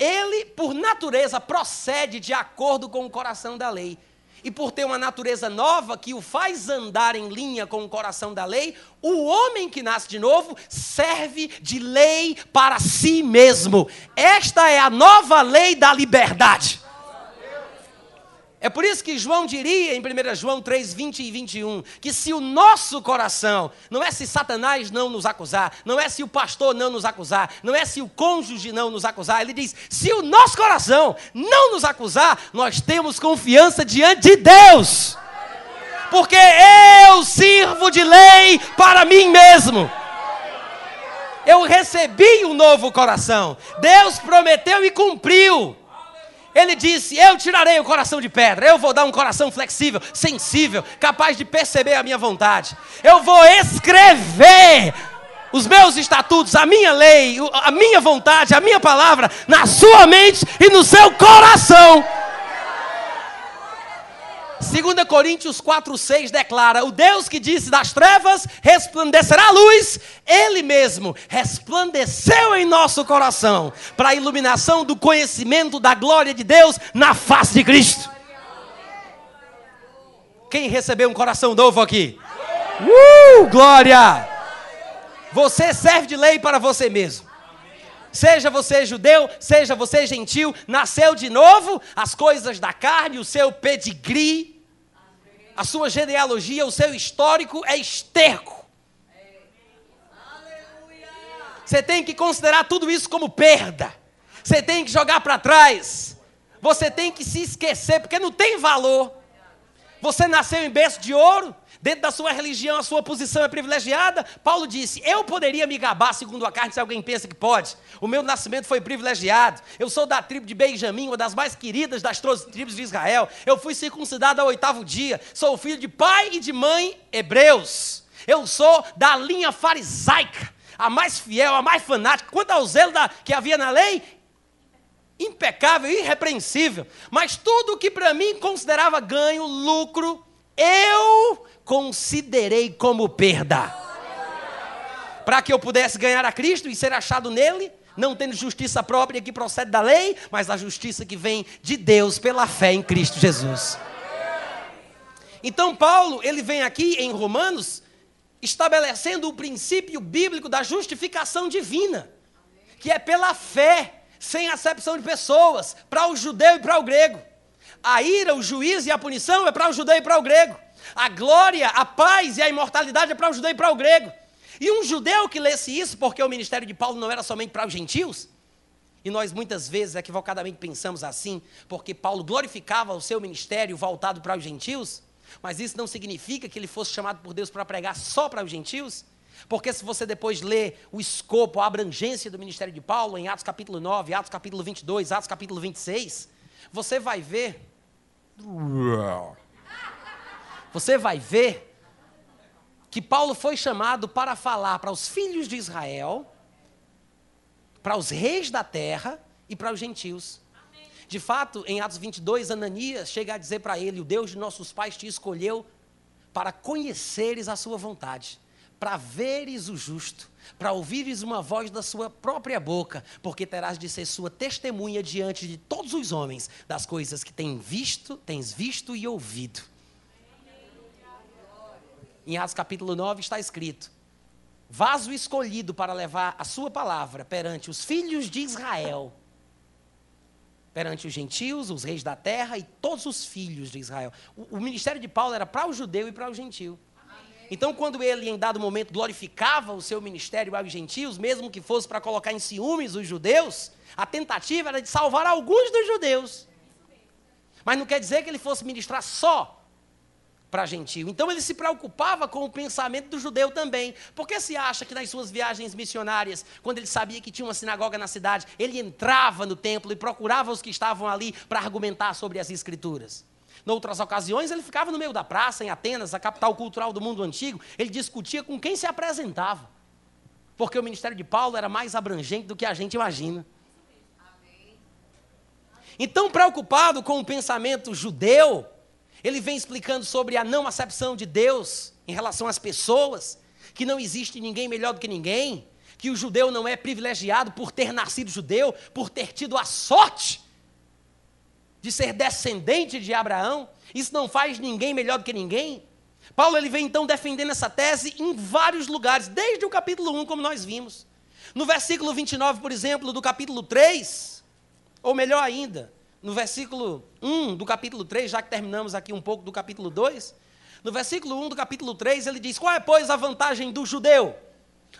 ele, por natureza, procede de acordo com o coração da lei. E por ter uma natureza nova que o faz andar em linha com o coração da lei, o homem que nasce de novo serve de lei para si mesmo. Esta é a nova lei da liberdade. É por isso que João diria em 1 João 3, 20 e 21, que se o nosso coração, não é se Satanás não nos acusar, não é se o pastor não nos acusar, não é se o cônjuge não nos acusar, ele diz: se o nosso coração não nos acusar, nós temos confiança diante de Deus. Porque eu sirvo de lei para mim mesmo. Eu recebi um novo coração. Deus prometeu e cumpriu. Ele disse: Eu tirarei o coração de pedra, eu vou dar um coração flexível, sensível, capaz de perceber a minha vontade. Eu vou escrever os meus estatutos, a minha lei, a minha vontade, a minha palavra na sua mente e no seu coração. 2 Coríntios 4,6 declara: O Deus que disse das trevas resplandecerá a luz, Ele mesmo resplandeceu em nosso coração, para a iluminação do conhecimento da glória de Deus na face de Cristo. Quem recebeu um coração novo aqui? Uh, glória! Você serve de lei para você mesmo. Seja você judeu, seja você gentil, nasceu de novo, as coisas da carne, o seu pedigree, a sua genealogia, o seu histórico é esterco. Você tem que considerar tudo isso como perda. Você tem que jogar para trás. Você tem que se esquecer, porque não tem valor. Você nasceu em berço de ouro, Dentro da sua religião, a sua posição é privilegiada. Paulo disse: Eu poderia me gabar segundo a carne se alguém pensa que pode. O meu nascimento foi privilegiado. Eu sou da tribo de Benjamim, uma das mais queridas das tribos de Israel. Eu fui circuncidado ao oitavo dia. Sou filho de pai e de mãe hebreus. Eu sou da linha farisaica, a mais fiel, a mais fanática. Quanto ao zelo da, que havia na lei, impecável, irrepreensível. Mas tudo que para mim considerava ganho, lucro, eu considerei como perda. Para que eu pudesse ganhar a Cristo e ser achado nele, não tendo justiça própria que procede da lei, mas a justiça que vem de Deus pela fé em Cristo Jesus. Então Paulo, ele vem aqui em Romanos estabelecendo o princípio bíblico da justificação divina, que é pela fé, sem acepção de pessoas, para o judeu e para o grego. A ira, o juízo e a punição é para o judeu e para o grego. A glória, a paz e a imortalidade é para o judeu e para o grego. E um judeu que lesse isso, porque o ministério de Paulo não era somente para os gentios, e nós muitas vezes equivocadamente pensamos assim, porque Paulo glorificava o seu ministério voltado para os gentios, mas isso não significa que ele fosse chamado por Deus para pregar só para os gentios. Porque se você depois ler o escopo, a abrangência do ministério de Paulo, em Atos capítulo 9, Atos capítulo 22, Atos capítulo 26, você vai ver. Você vai ver que Paulo foi chamado para falar para os filhos de Israel, para os reis da terra e para os gentios. De fato, em Atos 22, Ananias chega a dizer para ele: O Deus de nossos pais te escolheu para conheceres a sua vontade, para veres o justo, para ouvires uma voz da sua própria boca, porque terás de ser sua testemunha diante de todos os homens das coisas que tens visto, tens visto e ouvido. Em Atos capítulo 9 está escrito: Vaso escolhido para levar a sua palavra perante os filhos de Israel, perante os gentios, os reis da terra e todos os filhos de Israel. O, o ministério de Paulo era para o judeu e para o gentio. Então, quando ele, em dado momento, glorificava o seu ministério aos gentios, mesmo que fosse para colocar em ciúmes os judeus, a tentativa era de salvar alguns dos judeus. Mas não quer dizer que ele fosse ministrar só para gentio. Então ele se preocupava com o pensamento do judeu também. Porque se acha que nas suas viagens missionárias, quando ele sabia que tinha uma sinagoga na cidade, ele entrava no templo e procurava os que estavam ali para argumentar sobre as escrituras? Em outras ocasiões, ele ficava no meio da praça, em Atenas, a capital cultural do mundo antigo, ele discutia com quem se apresentava. Porque o ministério de Paulo era mais abrangente do que a gente imagina. Então, preocupado com o pensamento judeu, ele vem explicando sobre a não acepção de Deus em relação às pessoas, que não existe ninguém melhor do que ninguém, que o judeu não é privilegiado por ter nascido judeu, por ter tido a sorte de ser descendente de Abraão. Isso não faz ninguém melhor do que ninguém. Paulo ele vem então defendendo essa tese em vários lugares, desde o capítulo 1, como nós vimos. No versículo 29, por exemplo, do capítulo 3, ou melhor ainda, no versículo 1 do capítulo 3, já que terminamos aqui um pouco do capítulo 2, no versículo 1 do capítulo 3, ele diz: Qual é, pois, a vantagem do judeu?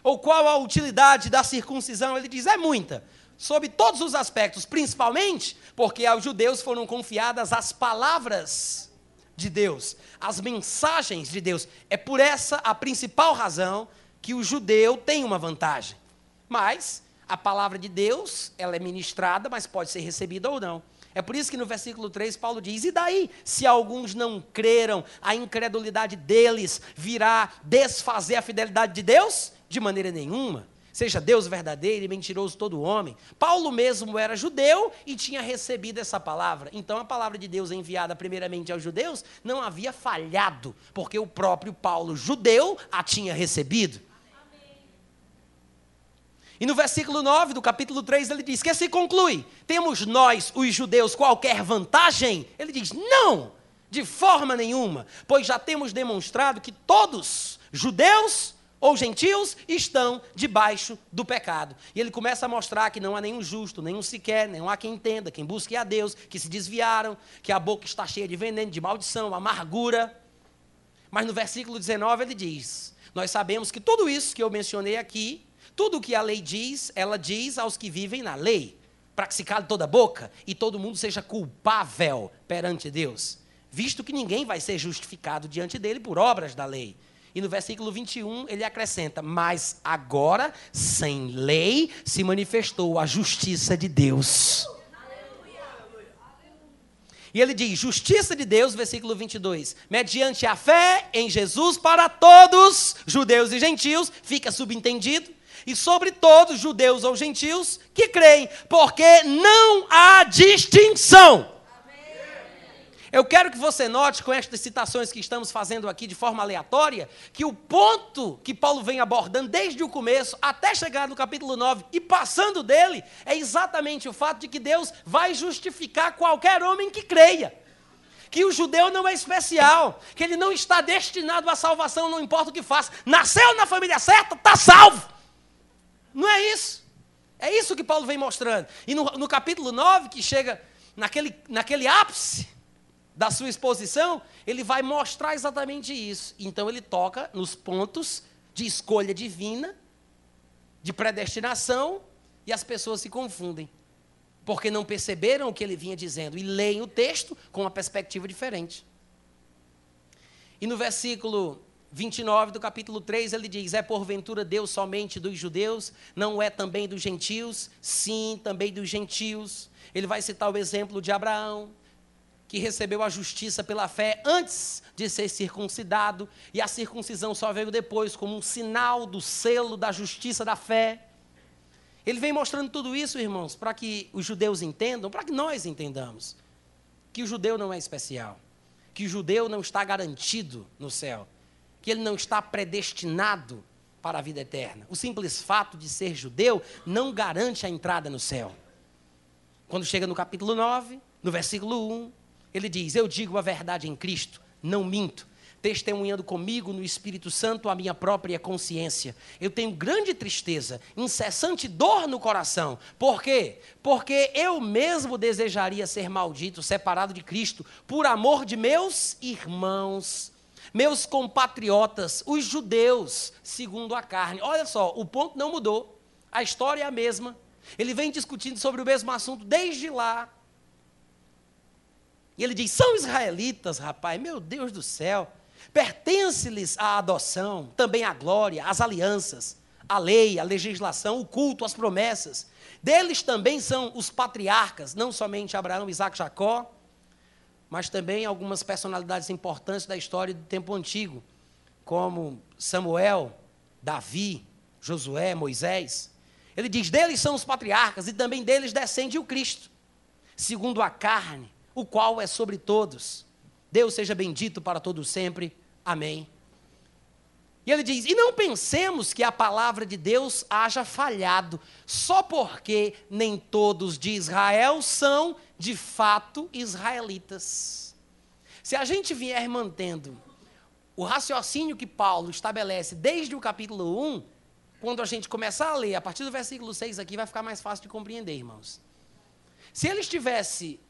Ou qual a utilidade da circuncisão? Ele diz: É muita, sob todos os aspectos, principalmente porque aos judeus foram confiadas as palavras de Deus, as mensagens de Deus. É por essa a principal razão que o judeu tem uma vantagem. Mas a palavra de Deus, ela é ministrada, mas pode ser recebida ou não. É por isso que no versículo 3 Paulo diz: E daí, se alguns não creram, a incredulidade deles virá desfazer a fidelidade de Deus? De maneira nenhuma. Seja Deus verdadeiro e mentiroso todo homem. Paulo mesmo era judeu e tinha recebido essa palavra. Então a palavra de Deus enviada primeiramente aos judeus não havia falhado, porque o próprio Paulo, judeu, a tinha recebido. E no versículo 9 do capítulo 3 ele diz: Que se conclui? Temos nós, os judeus, qualquer vantagem? Ele diz: Não, de forma nenhuma, pois já temos demonstrado que todos, judeus ou gentios, estão debaixo do pecado. E ele começa a mostrar que não há nenhum justo, nenhum sequer, nenhum há quem entenda, quem busque a Deus, que se desviaram, que a boca está cheia de veneno, de maldição, amargura. Mas no versículo 19 ele diz: Nós sabemos que tudo isso que eu mencionei aqui tudo o que a lei diz, ela diz aos que vivem na lei, para que se cale toda a boca e todo mundo seja culpável perante Deus, visto que ninguém vai ser justificado diante dele por obras da lei. E no versículo 21 ele acrescenta: Mas agora, sem lei, se manifestou a justiça de Deus. E ele diz: Justiça de Deus, versículo 22, mediante a fé em Jesus para todos, judeus e gentios, fica subentendido e sobre todos, judeus ou gentios, que creem, porque não há distinção. Eu quero que você note, com estas citações que estamos fazendo aqui de forma aleatória, que o ponto que Paulo vem abordando desde o começo até chegar no capítulo 9 e passando dele, é exatamente o fato de que Deus vai justificar qualquer homem que creia. Que o judeu não é especial, que ele não está destinado à salvação, não importa o que faça. Nasceu na família certa, está salvo. Não é isso. É isso que Paulo vem mostrando. E no, no capítulo 9, que chega naquele, naquele ápice da sua exposição, ele vai mostrar exatamente isso. Então ele toca nos pontos de escolha divina, de predestinação, e as pessoas se confundem. Porque não perceberam o que ele vinha dizendo e leem o texto com uma perspectiva diferente. E no versículo 29 do capítulo 3, ele diz: É porventura Deus somente dos judeus? Não é também dos gentios? Sim, também dos gentios. Ele vai citar o exemplo de Abraão, que recebeu a justiça pela fé antes de ser circuncidado, e a circuncisão só veio depois, como um sinal do selo da justiça da fé. Ele vem mostrando tudo isso, irmãos, para que os judeus entendam, para que nós entendamos, que o judeu não é especial, que o judeu não está garantido no céu que ele não está predestinado para a vida eterna. O simples fato de ser judeu não garante a entrada no céu. Quando chega no capítulo 9, no versículo 1, ele diz: Eu digo a verdade em Cristo, não minto, testemunhando comigo no Espírito Santo a minha própria consciência. Eu tenho grande tristeza, incessante dor no coração. Por quê? Porque eu mesmo desejaria ser maldito, separado de Cristo, por amor de meus irmãos meus compatriotas, os judeus, segundo a carne. Olha só, o ponto não mudou, a história é a mesma. Ele vem discutindo sobre o mesmo assunto desde lá. E ele diz: são israelitas, rapaz, meu Deus do céu. Pertence-lhes a adoção, também a glória, as alianças, a lei, a legislação, o culto, as promessas. Deles também são os patriarcas, não somente Abraão, Isaac, Jacó, mas também algumas personalidades importantes da história do tempo antigo, como Samuel, Davi, Josué, Moisés. Ele diz: deles são os patriarcas e também deles descende o Cristo, segundo a carne, o qual é sobre todos. Deus seja bendito para todos sempre. Amém. E ele diz: E não pensemos que a palavra de Deus haja falhado, só porque nem todos de Israel são de fato israelitas. Se a gente vier mantendo o raciocínio que Paulo estabelece desde o capítulo 1, quando a gente começar a ler, a partir do versículo 6 aqui, vai ficar mais fácil de compreender, irmãos. Se ele estivesse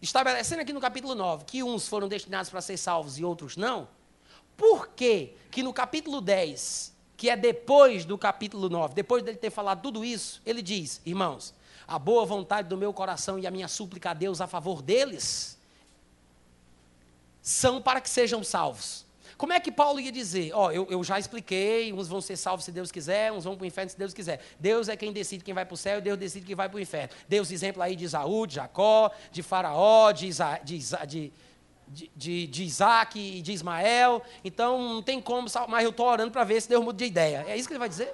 estabelecendo aqui no capítulo 9 que uns foram destinados para ser salvos e outros não, por que que no capítulo 10, que é depois do capítulo 9, depois dele ter falado tudo isso, ele diz, irmãos, a boa vontade do meu coração e a minha súplica a Deus a favor deles são para que sejam salvos. Como é que Paulo ia dizer? Ó, oh, eu, eu, já expliquei, uns vão ser salvos se Deus quiser, uns vão para o inferno se Deus quiser. Deus é quem decide quem vai para o céu, Deus decide quem vai para o inferno. Deus, exemplo aí de Isaú, de Jacó, de Faraó, de, Isa, de, de, de, de, de Isaac e de Ismael. Então não tem como, mas eu estou orando para ver se Deus muda de ideia. É isso que ele vai dizer?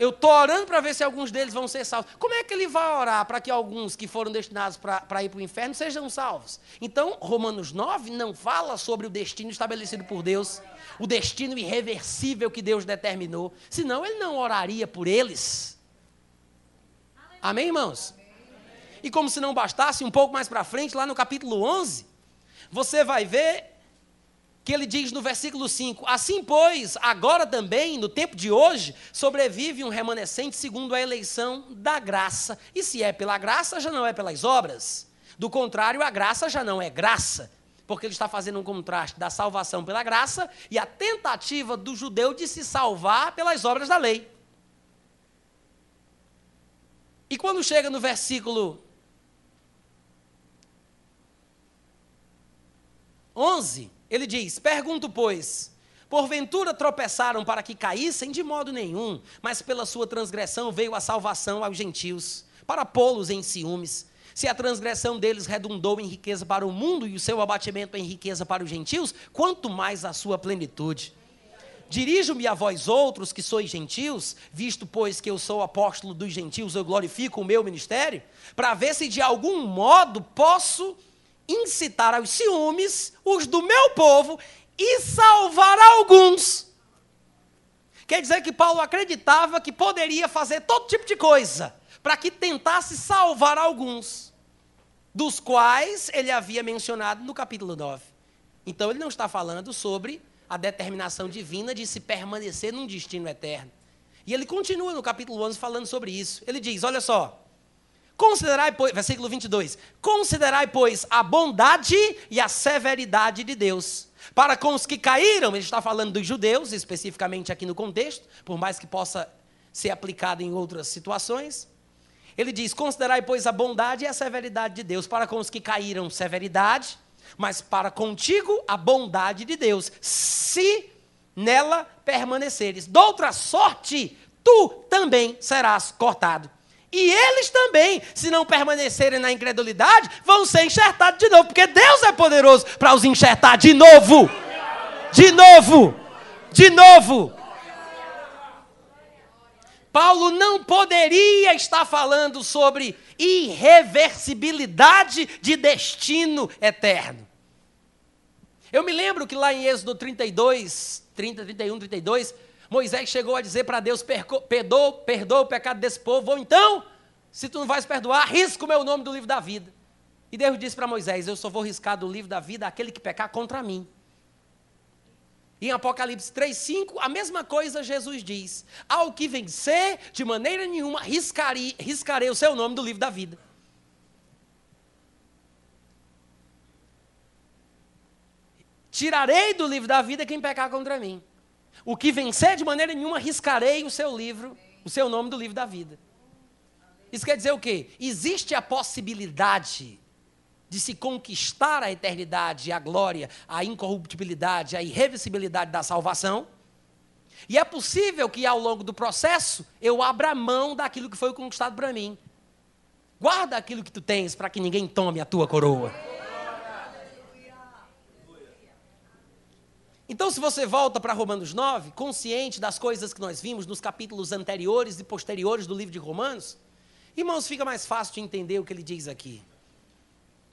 Eu estou orando para ver se alguns deles vão ser salvos. Como é que ele vai orar para que alguns que foram destinados para ir para o inferno sejam salvos? Então, Romanos 9 não fala sobre o destino estabelecido por Deus, o destino irreversível que Deus determinou. Senão, ele não oraria por eles. Amém, irmãos? E como se não bastasse, um pouco mais para frente, lá no capítulo 11, você vai ver que ele diz no versículo 5: Assim, pois, agora também, no tempo de hoje, sobrevive um remanescente segundo a eleição da graça. E se é pela graça, já não é pelas obras. Do contrário, a graça já não é graça, porque ele está fazendo um contraste da salvação pela graça e a tentativa do judeu de se salvar pelas obras da lei. E quando chega no versículo 11, ele diz: Pergunto, pois, porventura tropeçaram para que caíssem? De modo nenhum, mas pela sua transgressão veio a salvação aos gentios, para pô-los em ciúmes. Se a transgressão deles redundou em riqueza para o mundo e o seu abatimento em riqueza para os gentios, quanto mais a sua plenitude. Dirijo-me a vós outros que sois gentios, visto pois que eu sou apóstolo dos gentios, eu glorifico o meu ministério, para ver se de algum modo posso incitar aos ciúmes os do meu povo e salvar alguns. Quer dizer que Paulo acreditava que poderia fazer todo tipo de coisa para que tentasse salvar alguns, dos quais ele havia mencionado no capítulo 9. Então ele não está falando sobre a determinação divina de se permanecer num destino eterno. E ele continua no capítulo 11 falando sobre isso. Ele diz: Olha só, considerai, pois, versículo 22, considerai, pois, a bondade e a severidade de Deus. Para com os que caíram, ele está falando dos judeus, especificamente aqui no contexto, por mais que possa ser aplicado em outras situações. Ele diz: Considerai, pois, a bondade e a severidade de Deus. Para com os que caíram, severidade, mas para contigo a bondade de Deus, se nela permaneceres. Doutra sorte, tu também serás cortado. E eles também, se não permanecerem na incredulidade, vão ser enxertados de novo, porque Deus é poderoso para os enxertar de novo. De novo. De novo. Paulo não poderia estar falando sobre irreversibilidade de destino eterno. Eu me lembro que lá em Êxodo 32, 30, 31, 32, Moisés chegou a dizer para Deus: perdoa, perdoa o pecado desse povo, ou então, se tu não vais perdoar, risca o meu nome do livro da vida. E Deus disse para Moisés: Eu só vou riscar do livro da vida aquele que pecar contra mim. Em Apocalipse 3,5, a mesma coisa Jesus diz: Ao que vencer, de maneira nenhuma riscarei, riscarei o seu nome do livro da vida. Tirarei do livro da vida quem pecar contra mim. O que vencer, de maneira nenhuma riscarei o seu livro, o seu nome do livro da vida. Isso quer dizer o quê? Existe a possibilidade de se conquistar a eternidade, a glória, a incorruptibilidade, a irreversibilidade da salvação. E é possível que ao longo do processo eu abra mão daquilo que foi conquistado para mim. Guarda aquilo que tu tens para que ninguém tome a tua coroa. Então, se você volta para Romanos 9, consciente das coisas que nós vimos nos capítulos anteriores e posteriores do livro de Romanos, irmãos, fica mais fácil de entender o que ele diz aqui.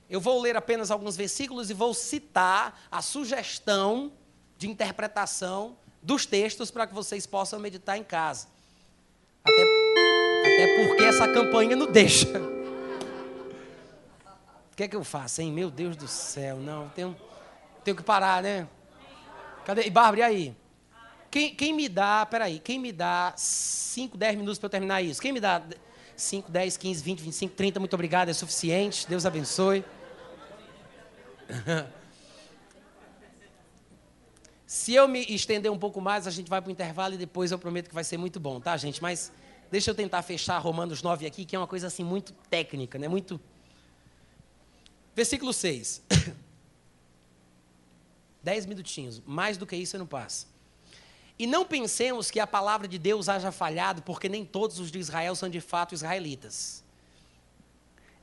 Eu vou ler apenas alguns versículos e vou citar a sugestão de interpretação dos textos para que vocês possam meditar em casa. Até, até porque essa campanha não deixa. *laughs* O que é que eu faço, hein? Meu Deus do céu, não, tenho, tenho que parar, né? Cadê? Bárbara, e aí? Quem, quem me dá, peraí, quem me dá 5, 10 minutos para eu terminar isso? Quem me dá 5, 10, 15, 20, 25, 30, muito obrigado, é suficiente, Deus abençoe. *laughs* Se eu me estender um pouco mais, a gente vai para o intervalo e depois eu prometo que vai ser muito bom, tá, gente? Mas deixa eu tentar fechar Romanos 9 aqui, que é uma coisa assim muito técnica, né? Muito. Versículo 6. *laughs* Dez minutinhos, mais do que isso eu não passo. E não pensemos que a palavra de Deus haja falhado, porque nem todos os de Israel são de fato israelitas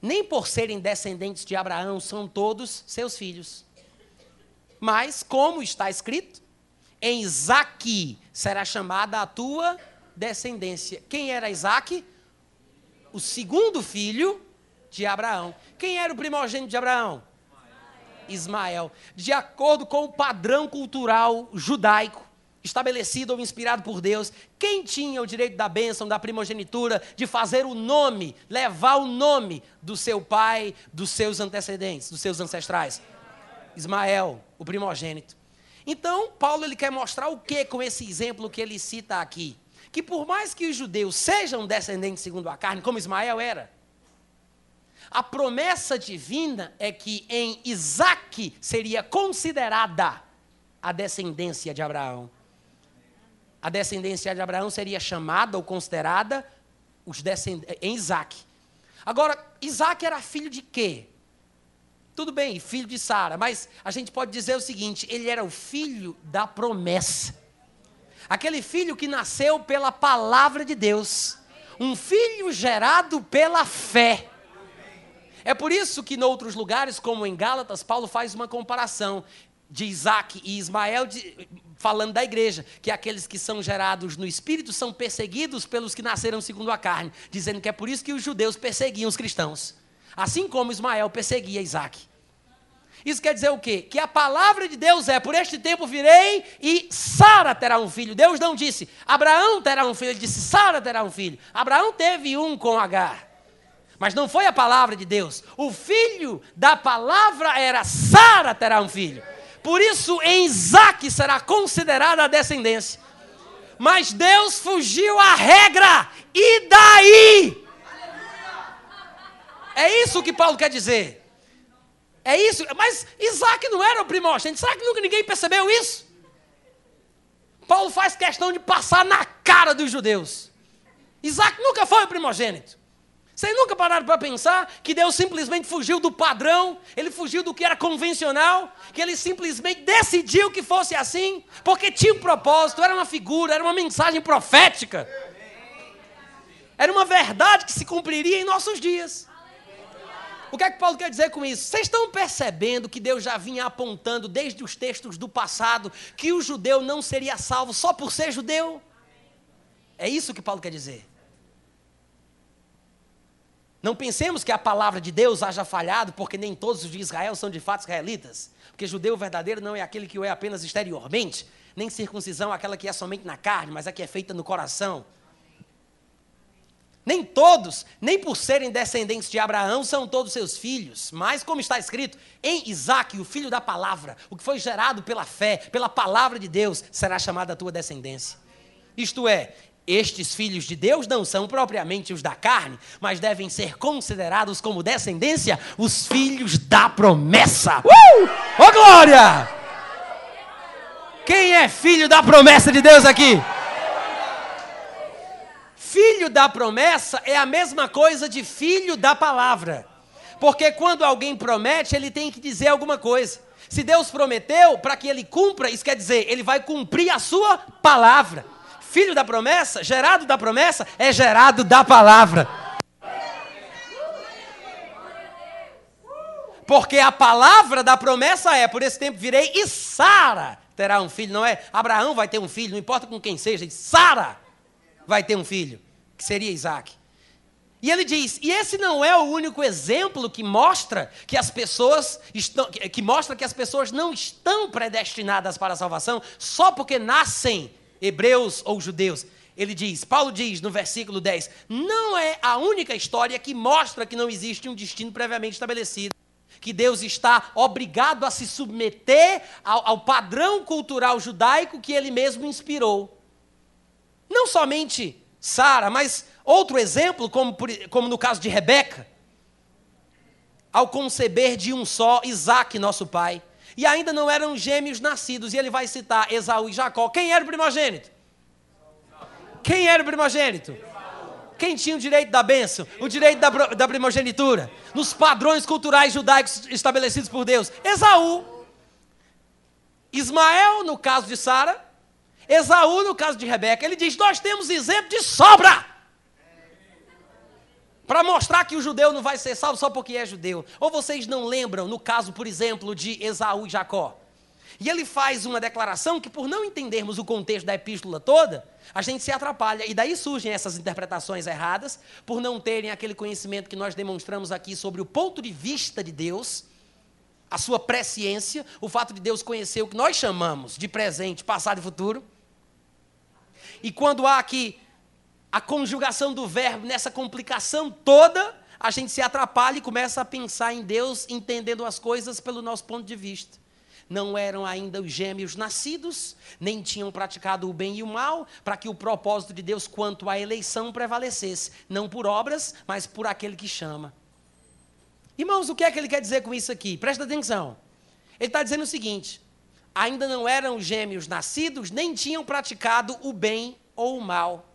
nem por serem descendentes de Abraão são todos seus filhos. Mas, como está escrito, em Isaac será chamada a tua descendência. Quem era Isaac? O segundo filho de Abraão. Quem era o primogênito de Abraão? Ismael. De acordo com o padrão cultural judaico, estabelecido ou inspirado por Deus, quem tinha o direito da bênção, da primogenitura, de fazer o nome, levar o nome do seu pai, dos seus antecedentes, dos seus ancestrais? Ismael, o primogênito. Então, Paulo ele quer mostrar o que com esse exemplo que ele cita aqui? Que por mais que os judeus sejam descendentes segundo a carne, como Ismael era, a promessa divina é que em Isaac seria considerada a descendência de Abraão a descendência de Abraão seria chamada ou considerada os em Isaac. Agora, Isaac era filho de quê? Tudo bem, filho de Sara, mas a gente pode dizer o seguinte: ele era o filho da promessa. Aquele filho que nasceu pela palavra de Deus. Um filho gerado pela fé. É por isso que, em outros lugares, como em Gálatas, Paulo faz uma comparação de Isaac e Ismael, de, falando da igreja, que aqueles que são gerados no espírito são perseguidos pelos que nasceram segundo a carne, dizendo que é por isso que os judeus perseguiam os cristãos, assim como Ismael perseguia Isaac. Isso quer dizer o quê? Que a palavra de Deus é: por este tempo virei e Sara terá um filho. Deus não disse, Abraão terá um filho, ele disse, Sara terá um filho. Abraão teve um com Agar. Mas não foi a palavra de Deus. O filho da palavra era Sara terá um filho. Por isso, em Isaac será considerada a descendência. Mas Deus fugiu à regra. E daí? É isso que Paulo quer dizer. É isso. Mas Isaac não era o primogênito. Será que nunca ninguém percebeu isso? Paulo faz questão de passar na cara dos judeus. Isaac nunca foi o primogênito. Vocês nunca pararam para pensar que Deus simplesmente fugiu do padrão, ele fugiu do que era convencional, que ele simplesmente decidiu que fosse assim, porque tinha um propósito, era uma figura, era uma mensagem profética. Era uma verdade que se cumpriria em nossos dias. O que é que Paulo quer dizer com isso? Vocês estão percebendo que Deus já vinha apontando desde os textos do passado que o judeu não seria salvo só por ser judeu? É isso que Paulo quer dizer. Não pensemos que a palavra de Deus haja falhado, porque nem todos os de Israel são de fato israelitas. Porque judeu verdadeiro não é aquele que o é apenas exteriormente, nem circuncisão aquela que é somente na carne, mas a que é feita no coração. Nem todos, nem por serem descendentes de Abraão, são todos seus filhos, mas, como está escrito, em Isaac, o filho da palavra, o que foi gerado pela fé, pela palavra de Deus, será chamada a tua descendência. Isto é, estes filhos de Deus não são propriamente os da carne, mas devem ser considerados como descendência os filhos da promessa. Uh! Oh glória! Quem é filho da promessa de Deus aqui? Filho da promessa é a mesma coisa de filho da palavra. Porque quando alguém promete, ele tem que dizer alguma coisa. Se Deus prometeu, para que ele cumpra, isso quer dizer, ele vai cumprir a sua palavra filho da promessa, gerado da promessa, é gerado da palavra. Porque a palavra da promessa é: por esse tempo virei e Sara terá um filho, não é? Abraão vai ter um filho, não importa com quem seja, Sara vai ter um filho, que seria Isaac. E ele diz: e esse não é o único exemplo que mostra que as pessoas estão, que mostra que as pessoas não estão predestinadas para a salvação só porque nascem hebreus ou judeus. Ele diz, Paulo diz no versículo 10, não é a única história que mostra que não existe um destino previamente estabelecido. Que Deus está obrigado a se submeter ao, ao padrão cultural judaico que ele mesmo inspirou. Não somente Sara, mas outro exemplo, como, como no caso de Rebeca, ao conceber de um só Isaac, nosso pai. E ainda não eram gêmeos nascidos. E ele vai citar Esaú e Jacó. Quem era o primogênito? Quem era o primogênito? Quem tinha o direito da bênção? O direito da, da primogenitura? Nos padrões culturais judaicos estabelecidos por Deus? Esaú. Ismael, no caso de Sara. Esaú, no caso de Rebeca. Ele diz: Nós temos exemplo de sobra para mostrar que o judeu não vai ser salvo só porque é judeu. Ou vocês não lembram, no caso, por exemplo, de Esaú e Jacó? E ele faz uma declaração que, por não entendermos o contexto da epístola toda, a gente se atrapalha. E daí surgem essas interpretações erradas, por não terem aquele conhecimento que nós demonstramos aqui sobre o ponto de vista de Deus, a sua presciência, o fato de Deus conhecer o que nós chamamos de presente, passado e futuro. E quando há aqui a conjugação do verbo nessa complicação toda, a gente se atrapalha e começa a pensar em Deus, entendendo as coisas pelo nosso ponto de vista. Não eram ainda os gêmeos nascidos, nem tinham praticado o bem e o mal, para que o propósito de Deus quanto à eleição prevalecesse, não por obras, mas por aquele que chama. Irmãos, o que é que ele quer dizer com isso aqui? Presta atenção. Ele está dizendo o seguinte: ainda não eram gêmeos nascidos, nem tinham praticado o bem ou o mal.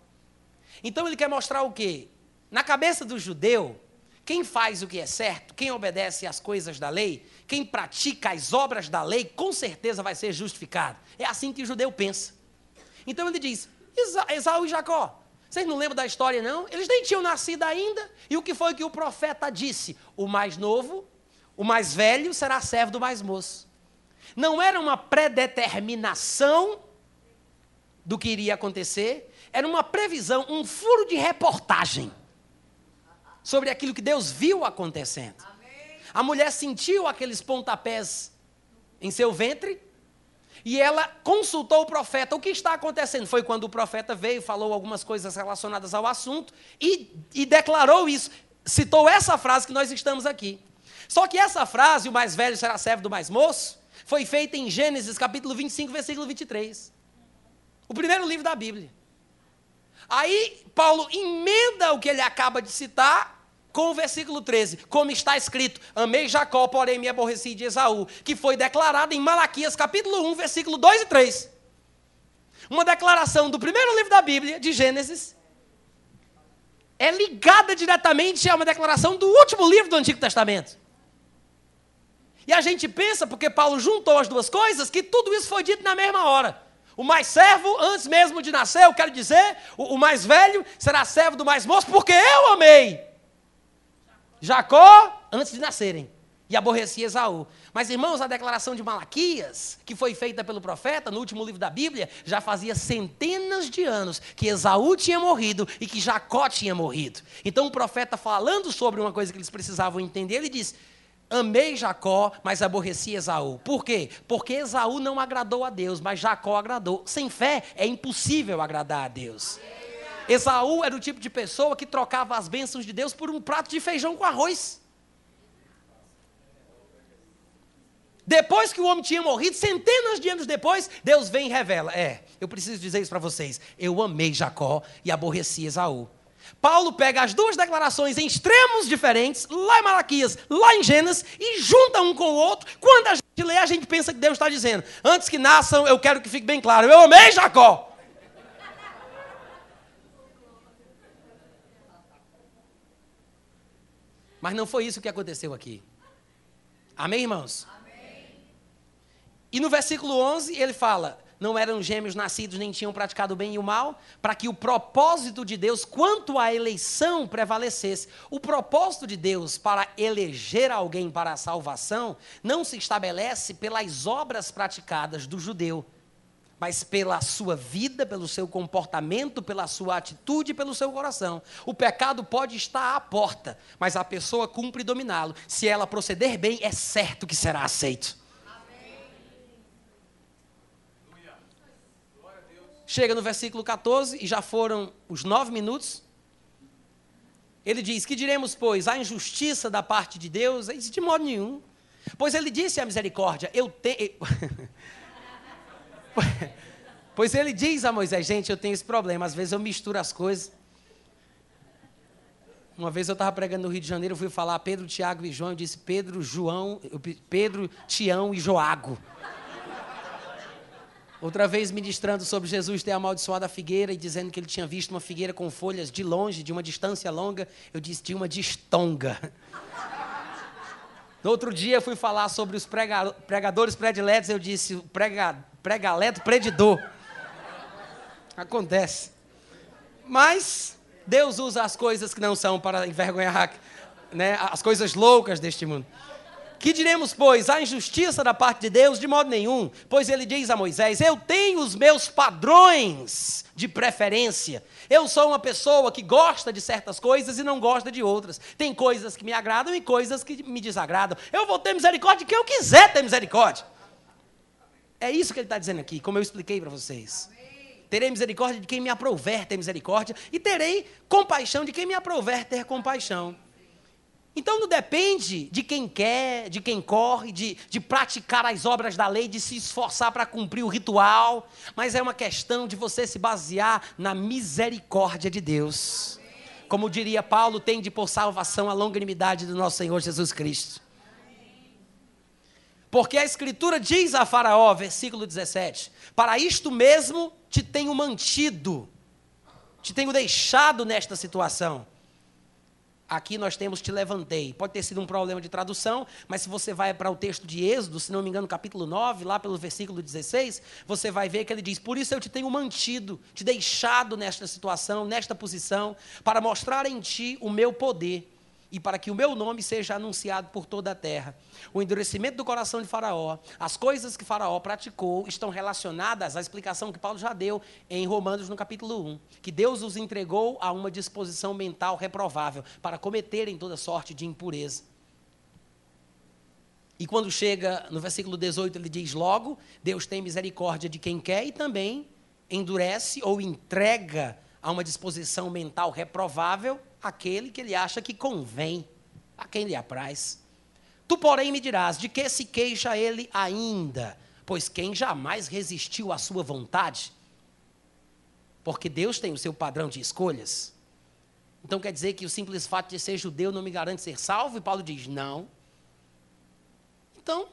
Então ele quer mostrar o quê? Na cabeça do judeu, quem faz o que é certo, quem obedece às coisas da lei, quem pratica as obras da lei, com certeza vai ser justificado. É assim que o judeu pensa. Então ele diz: Esaú e Jacó. Vocês não lembram da história, não? Eles nem tinham nascido ainda. E o que foi que o profeta disse? O mais novo, o mais velho, será servo do mais moço. Não era uma predeterminação do que iria acontecer, era uma previsão, um furo de reportagem sobre aquilo que Deus viu acontecendo. a mulher sentiu aqueles pontapés em seu ventre e ela consultou o profeta. O que está acontecendo? Foi quando o profeta veio, falou algumas coisas relacionadas ao assunto e, e declarou isso. Citou essa frase que nós estamos aqui. Só que essa frase, o mais velho será servo do mais moço, foi feita em Gênesis capítulo 25, versículo 23. O primeiro livro da Bíblia. Aí Paulo emenda o que ele acaba de citar com o versículo 13, como está escrito: Amei Jacó, porém me aborreci de Esaú, que foi declarado em Malaquias, capítulo 1, versículo 2 e 3. Uma declaração do primeiro livro da Bíblia, de Gênesis, é ligada diretamente a uma declaração do último livro do Antigo Testamento. E a gente pensa, porque Paulo juntou as duas coisas, que tudo isso foi dito na mesma hora. O mais servo, antes mesmo de nascer, eu quero dizer, o, o mais velho será servo do mais moço, porque eu amei. Jacó antes de nascerem e aborrecia Esaú. Mas, irmãos, a declaração de Malaquias, que foi feita pelo profeta no último livro da Bíblia, já fazia centenas de anos que Esaú tinha morrido e que Jacó tinha morrido. Então, o profeta, falando sobre uma coisa que eles precisavam entender, ele diz: Amei Jacó, mas aborreci Esaú. Por quê? Porque Esaú não agradou a Deus, mas Jacó agradou. Sem fé é impossível agradar a Deus. Esaú era o tipo de pessoa que trocava as bênçãos de Deus por um prato de feijão com arroz. Depois que o homem tinha morrido, centenas de anos depois, Deus vem e revela: É, eu preciso dizer isso para vocês. Eu amei Jacó e aborreci Esaú. Paulo pega as duas declarações em extremos diferentes, lá em Malaquias, lá em Gênesis, e junta um com o outro. Quando a gente lê, a gente pensa que Deus está dizendo: Antes que nasçam, eu quero que fique bem claro, eu amei Jacó. Mas não foi isso que aconteceu aqui. Amém, irmãos? Amém. E no versículo 11 ele fala: Não eram gêmeos nascidos nem tinham praticado o bem e o mal, para que o propósito de Deus quanto à eleição prevalecesse. O propósito de Deus para eleger alguém para a salvação não se estabelece pelas obras praticadas do judeu mas pela sua vida, pelo seu comportamento, pela sua atitude, pelo seu coração. O pecado pode estar à porta, mas a pessoa cumpre dominá-lo. Se ela proceder bem, é certo que será aceito. Chega no versículo 14, e já foram os nove minutos. Ele diz: Que diremos, pois, a injustiça da parte de Deus? Ele diz, de modo nenhum. Pois ele disse a misericórdia: Eu tenho. *laughs* Pois ele diz a Moisés: Gente, eu tenho esse problema. Às vezes eu misturo as coisas. Uma vez eu estava pregando no Rio de Janeiro, eu fui falar Pedro, Tiago e João. Eu disse Pedro, João, Pedro, Tião e Joago. Outra vez ministrando sobre Jesus ter amaldiçoado a figueira e dizendo que ele tinha visto uma figueira com folhas de longe, de uma distância longa, eu disse de uma distonga. No outro dia eu fui falar sobre os pregadores prediletos, eu disse prega, pregaleto predidor. Acontece. Mas Deus usa as coisas que não são para envergonhar né, as coisas loucas deste mundo. Que diremos, pois, a injustiça da parte de Deus? De modo nenhum, pois ele diz a Moisés: Eu tenho os meus padrões de preferência. Eu sou uma pessoa que gosta de certas coisas e não gosta de outras. Tem coisas que me agradam e coisas que me desagradam. Eu vou ter misericórdia de quem eu quiser ter misericórdia. É isso que ele está dizendo aqui, como eu expliquei para vocês. Terei misericórdia de quem me aprouver ter misericórdia, e terei compaixão de quem me aprouver ter compaixão. Então não depende de quem quer, de quem corre, de, de praticar as obras da lei, de se esforçar para cumprir o ritual, mas é uma questão de você se basear na misericórdia de Deus. Como diria Paulo, tende por salvação a longanimidade do nosso Senhor Jesus Cristo. Porque a Escritura diz a Faraó, versículo 17: Para isto mesmo te tenho mantido, te tenho deixado nesta situação. Aqui nós temos te levantei. Pode ter sido um problema de tradução, mas se você vai para o texto de Êxodo, se não me engano, capítulo 9, lá pelo versículo 16, você vai ver que ele diz: Por isso eu te tenho mantido, te deixado nesta situação, nesta posição, para mostrar em ti o meu poder e para que o meu nome seja anunciado por toda a terra. O endurecimento do coração de Faraó, as coisas que Faraó praticou, estão relacionadas à explicação que Paulo já deu em Romanos no capítulo 1, que Deus os entregou a uma disposição mental reprovável para cometerem toda sorte de impureza. E quando chega no versículo 18, ele diz logo: Deus tem misericórdia de quem quer e também endurece ou entrega a uma disposição mental reprovável aquele que ele acha que convém, a quem lhe apraz. Tu, porém, me dirás: de que se queixa ele ainda? Pois quem jamais resistiu à sua vontade? Porque Deus tem o seu padrão de escolhas. Então quer dizer que o simples fato de ser judeu não me garante ser salvo? E Paulo diz: não. Então,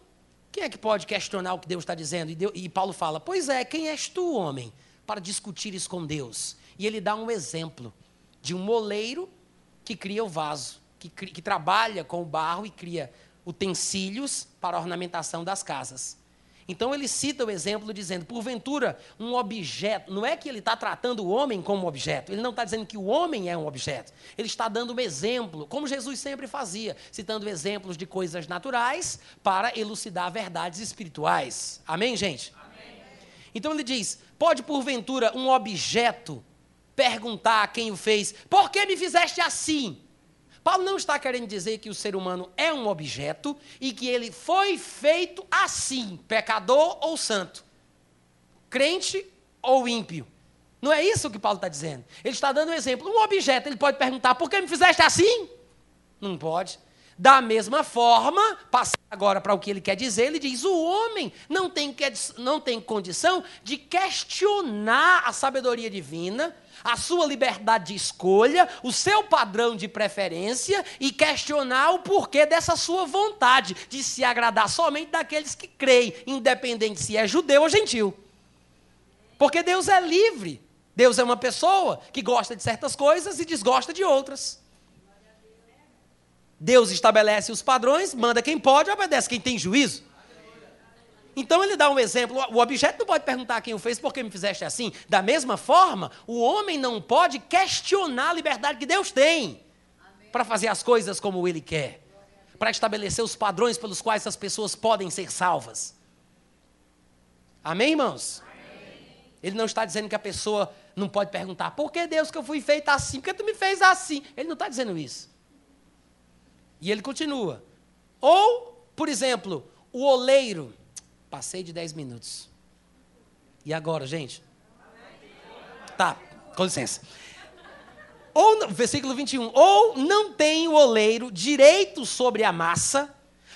quem é que pode questionar o que Deus está dizendo? E, Deus, e, Paulo fala: Pois é, quem és tu, homem, para discutir isso com Deus? E ele dá um exemplo de um moleiro que cria o vaso, que, que trabalha com o barro e cria utensílios para a ornamentação das casas. Então ele cita o exemplo dizendo: porventura, um objeto, não é que ele está tratando o homem como objeto, ele não está dizendo que o homem é um objeto, ele está dando um exemplo, como Jesus sempre fazia, citando exemplos de coisas naturais para elucidar verdades espirituais. Amém, gente? Amém. Então ele diz: pode porventura um objeto perguntar a quem o fez, por que me fizeste assim? Paulo não está querendo dizer que o ser humano é um objeto e que ele foi feito assim, pecador ou santo, crente ou ímpio. Não é isso que Paulo está dizendo. Ele está dando um exemplo. Um objeto, ele pode perguntar: por que me fizeste assim? Não pode. Da mesma forma, passando agora para o que ele quer dizer, ele diz: o homem não tem, não tem condição de questionar a sabedoria divina, a sua liberdade de escolha, o seu padrão de preferência e questionar o porquê dessa sua vontade de se agradar somente daqueles que creem, independente se é judeu ou gentil. Porque Deus é livre. Deus é uma pessoa que gosta de certas coisas e desgosta de outras. Deus estabelece os padrões, manda quem pode, obedece quem tem juízo. Então ele dá um exemplo. O objeto não pode perguntar quem o fez, por que me fizeste assim. Da mesma forma, o homem não pode questionar a liberdade que Deus tem para fazer as coisas como ele quer, para estabelecer os padrões pelos quais as pessoas podem ser salvas. Amém, irmãos? Amém. Ele não está dizendo que a pessoa não pode perguntar, por que Deus que eu fui feita assim? Por que tu me fez assim? Ele não está dizendo isso. E ele continua. Ou, por exemplo, o oleiro. Passei de 10 minutos. E agora, gente? Tá, com licença. Ou, versículo 21. Ou não tem o oleiro direito sobre a massa,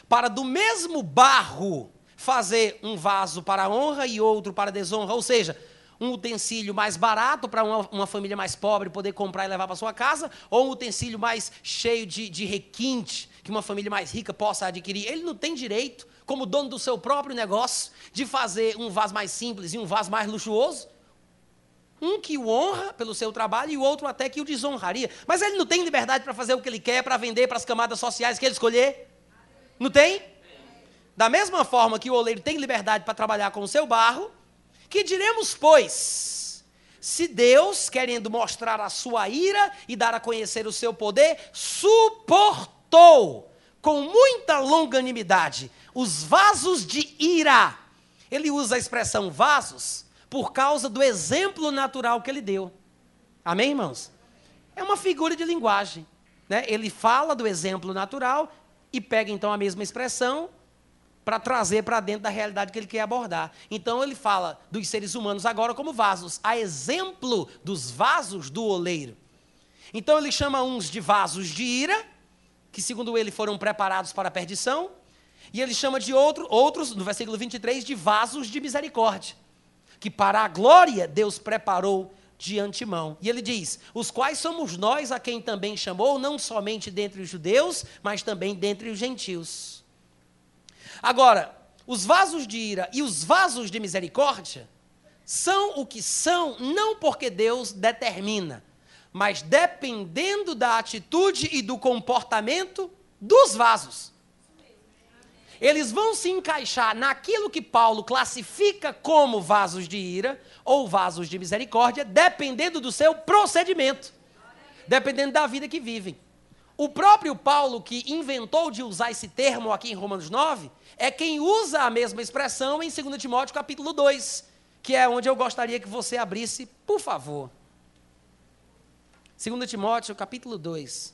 para do mesmo barro fazer um vaso para honra e outro para desonra. Ou seja, um utensílio mais barato para uma, uma, família mais pobre poder comprar e levar para sua casa, ou um utensílio mais cheio de, de requinte que uma família mais rica possa adquirir. Ele não tem direito, como dono do seu próprio negócio, de fazer um vaso mais simples e um vaso mais luxuoso. Um que o honra pelo seu trabalho e o outro até que o desonraria. Mas ele não tem liberdade para fazer o que ele quer, para vender para as camadas sociais que ele escolher. Não tem? Da mesma forma que o oleiro tem liberdade para trabalhar com o seu barro, que diremos, pois, se Deus, querendo mostrar a sua ira e dar a conhecer o seu poder, suportou com muita longanimidade os vasos de ira. Ele usa a expressão vasos por causa do exemplo natural que ele deu. Amém, irmãos? É uma figura de linguagem. Né? Ele fala do exemplo natural e pega então a mesma expressão para trazer para dentro da realidade que ele quer abordar. Então ele fala dos seres humanos agora como vasos, a exemplo dos vasos do oleiro. Então ele chama uns de vasos de ira, que segundo ele foram preparados para a perdição, e ele chama de outro, outros, no versículo 23, de vasos de misericórdia, que para a glória Deus preparou de antemão. E ele diz: os quais somos nós a quem também chamou, não somente dentre os judeus, mas também dentre os gentios. Agora, os vasos de ira e os vasos de misericórdia são o que são não porque Deus determina, mas dependendo da atitude e do comportamento dos vasos. Eles vão se encaixar naquilo que Paulo classifica como vasos de ira ou vasos de misericórdia, dependendo do seu procedimento, dependendo da vida que vivem. O próprio Paulo, que inventou de usar esse termo aqui em Romanos 9, é quem usa a mesma expressão em 2 Timóteo capítulo 2, que é onde eu gostaria que você abrisse, por favor. 2 Timóteo capítulo 2.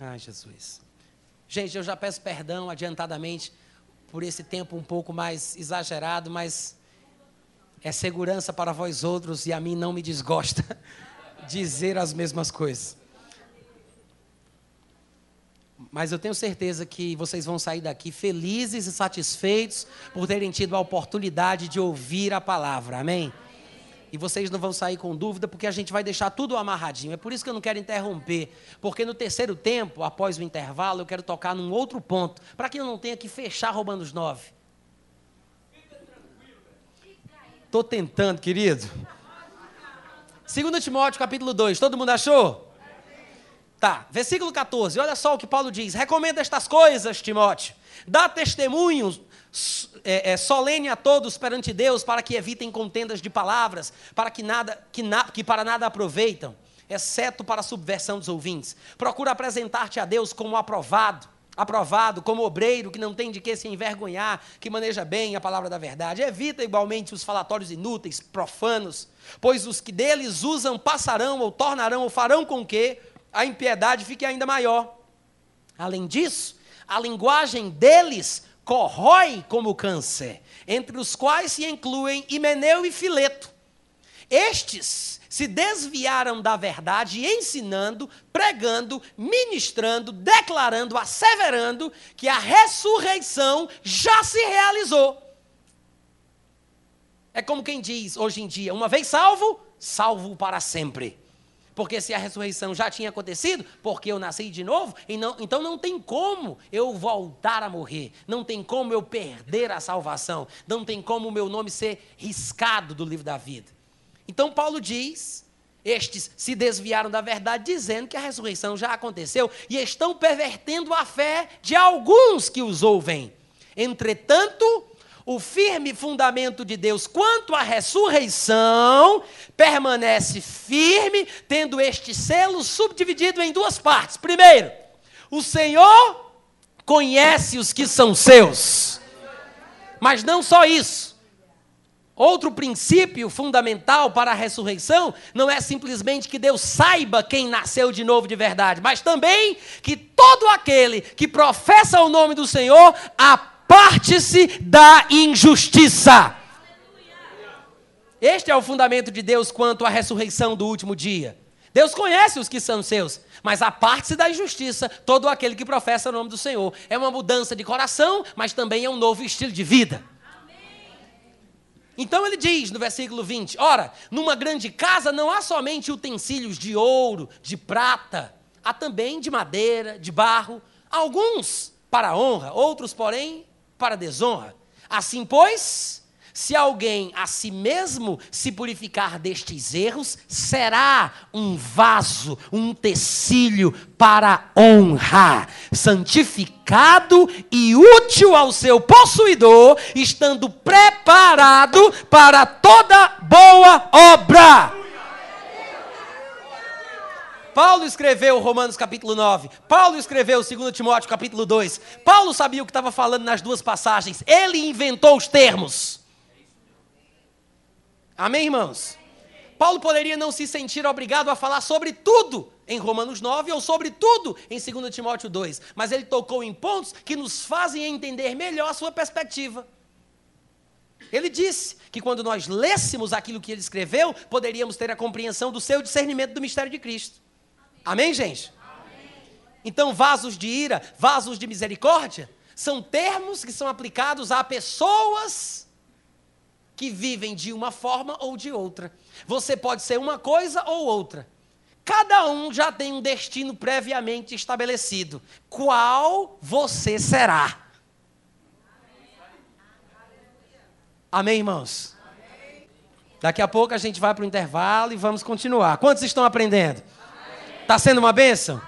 Ai, Jesus. Gente, eu já peço perdão adiantadamente por esse tempo um pouco mais exagerado, mas é segurança para vós outros e a mim não me desgosta *laughs* dizer as mesmas coisas. Mas eu tenho certeza que vocês vão sair daqui felizes e satisfeitos por terem tido a oportunidade de ouvir a palavra. Amém? E vocês não vão sair com dúvida, porque a gente vai deixar tudo amarradinho. É por isso que eu não quero interromper. Porque no terceiro tempo, após o intervalo, eu quero tocar num outro ponto. Para que eu não tenha que fechar roubando os nove. Estou tentando, querido. 2 Timóteo capítulo 2, todo mundo achou? Tá, versículo 14, olha só o que Paulo diz: recomenda estas coisas, Timóteo, dá testemunhos é, é, solene a todos perante Deus, para que evitem contendas de palavras, para que, nada, que, na, que para nada aproveitam, exceto para a subversão dos ouvintes. Procura apresentar-te a Deus como aprovado, aprovado, como obreiro, que não tem de que se envergonhar, que maneja bem a palavra da verdade. Evita igualmente os falatórios inúteis, profanos, pois os que deles usam passarão, ou tornarão, ou farão com que a impiedade fique ainda maior. Além disso, a linguagem deles corrói como câncer, entre os quais se incluem Himeneu e Fileto. Estes se desviaram da verdade, ensinando, pregando, ministrando, declarando, asseverando que a ressurreição já se realizou. É como quem diz hoje em dia: uma vez salvo, salvo para sempre. Porque se a ressurreição já tinha acontecido, porque eu nasci de novo, não, então não tem como eu voltar a morrer, não tem como eu perder a salvação, não tem como o meu nome ser riscado do livro da vida. Então Paulo diz: estes se desviaram da verdade, dizendo que a ressurreição já aconteceu e estão pervertendo a fé de alguns que os ouvem. Entretanto, o firme fundamento de Deus quanto à ressurreição permanece firme, tendo este selo subdividido em duas partes. Primeiro, o Senhor conhece os que são seus. Mas não só isso. Outro princípio fundamental para a ressurreição não é simplesmente que Deus saiba quem nasceu de novo de verdade, mas também que todo aquele que professa o nome do Senhor, a aparte-se da injustiça. Este é o fundamento de Deus quanto à ressurreição do último dia. Deus conhece os que são seus, mas aparte-se da injustiça todo aquele que professa o nome do Senhor. É uma mudança de coração, mas também é um novo estilo de vida. Então ele diz no versículo 20: Ora, numa grande casa não há somente utensílios de ouro, de prata, há também de madeira, de barro, alguns para honra, outros, porém, para desonra. Assim, pois, se alguém a si mesmo se purificar destes erros, será um vaso, um tecílio para honra, santificado e útil ao seu possuidor, estando preparado para toda boa obra. Paulo escreveu Romanos capítulo 9. Paulo escreveu 2 Timóteo capítulo 2. Paulo sabia o que estava falando nas duas passagens. Ele inventou os termos. Amém, irmãos? Paulo poderia não se sentir obrigado a falar sobre tudo em Romanos 9 ou sobre tudo em 2 Timóteo 2, mas ele tocou em pontos que nos fazem entender melhor a sua perspectiva. Ele disse que quando nós lêssemos aquilo que ele escreveu, poderíamos ter a compreensão do seu discernimento do mistério de Cristo. Amém, gente? Amém. Então, vasos de ira, vasos de misericórdia, são termos que são aplicados a pessoas que vivem de uma forma ou de outra. Você pode ser uma coisa ou outra. Cada um já tem um destino previamente estabelecido. Qual você será? Amém, irmãos? Daqui a pouco a gente vai para o intervalo e vamos continuar. Quantos estão aprendendo? Está sendo uma bênção?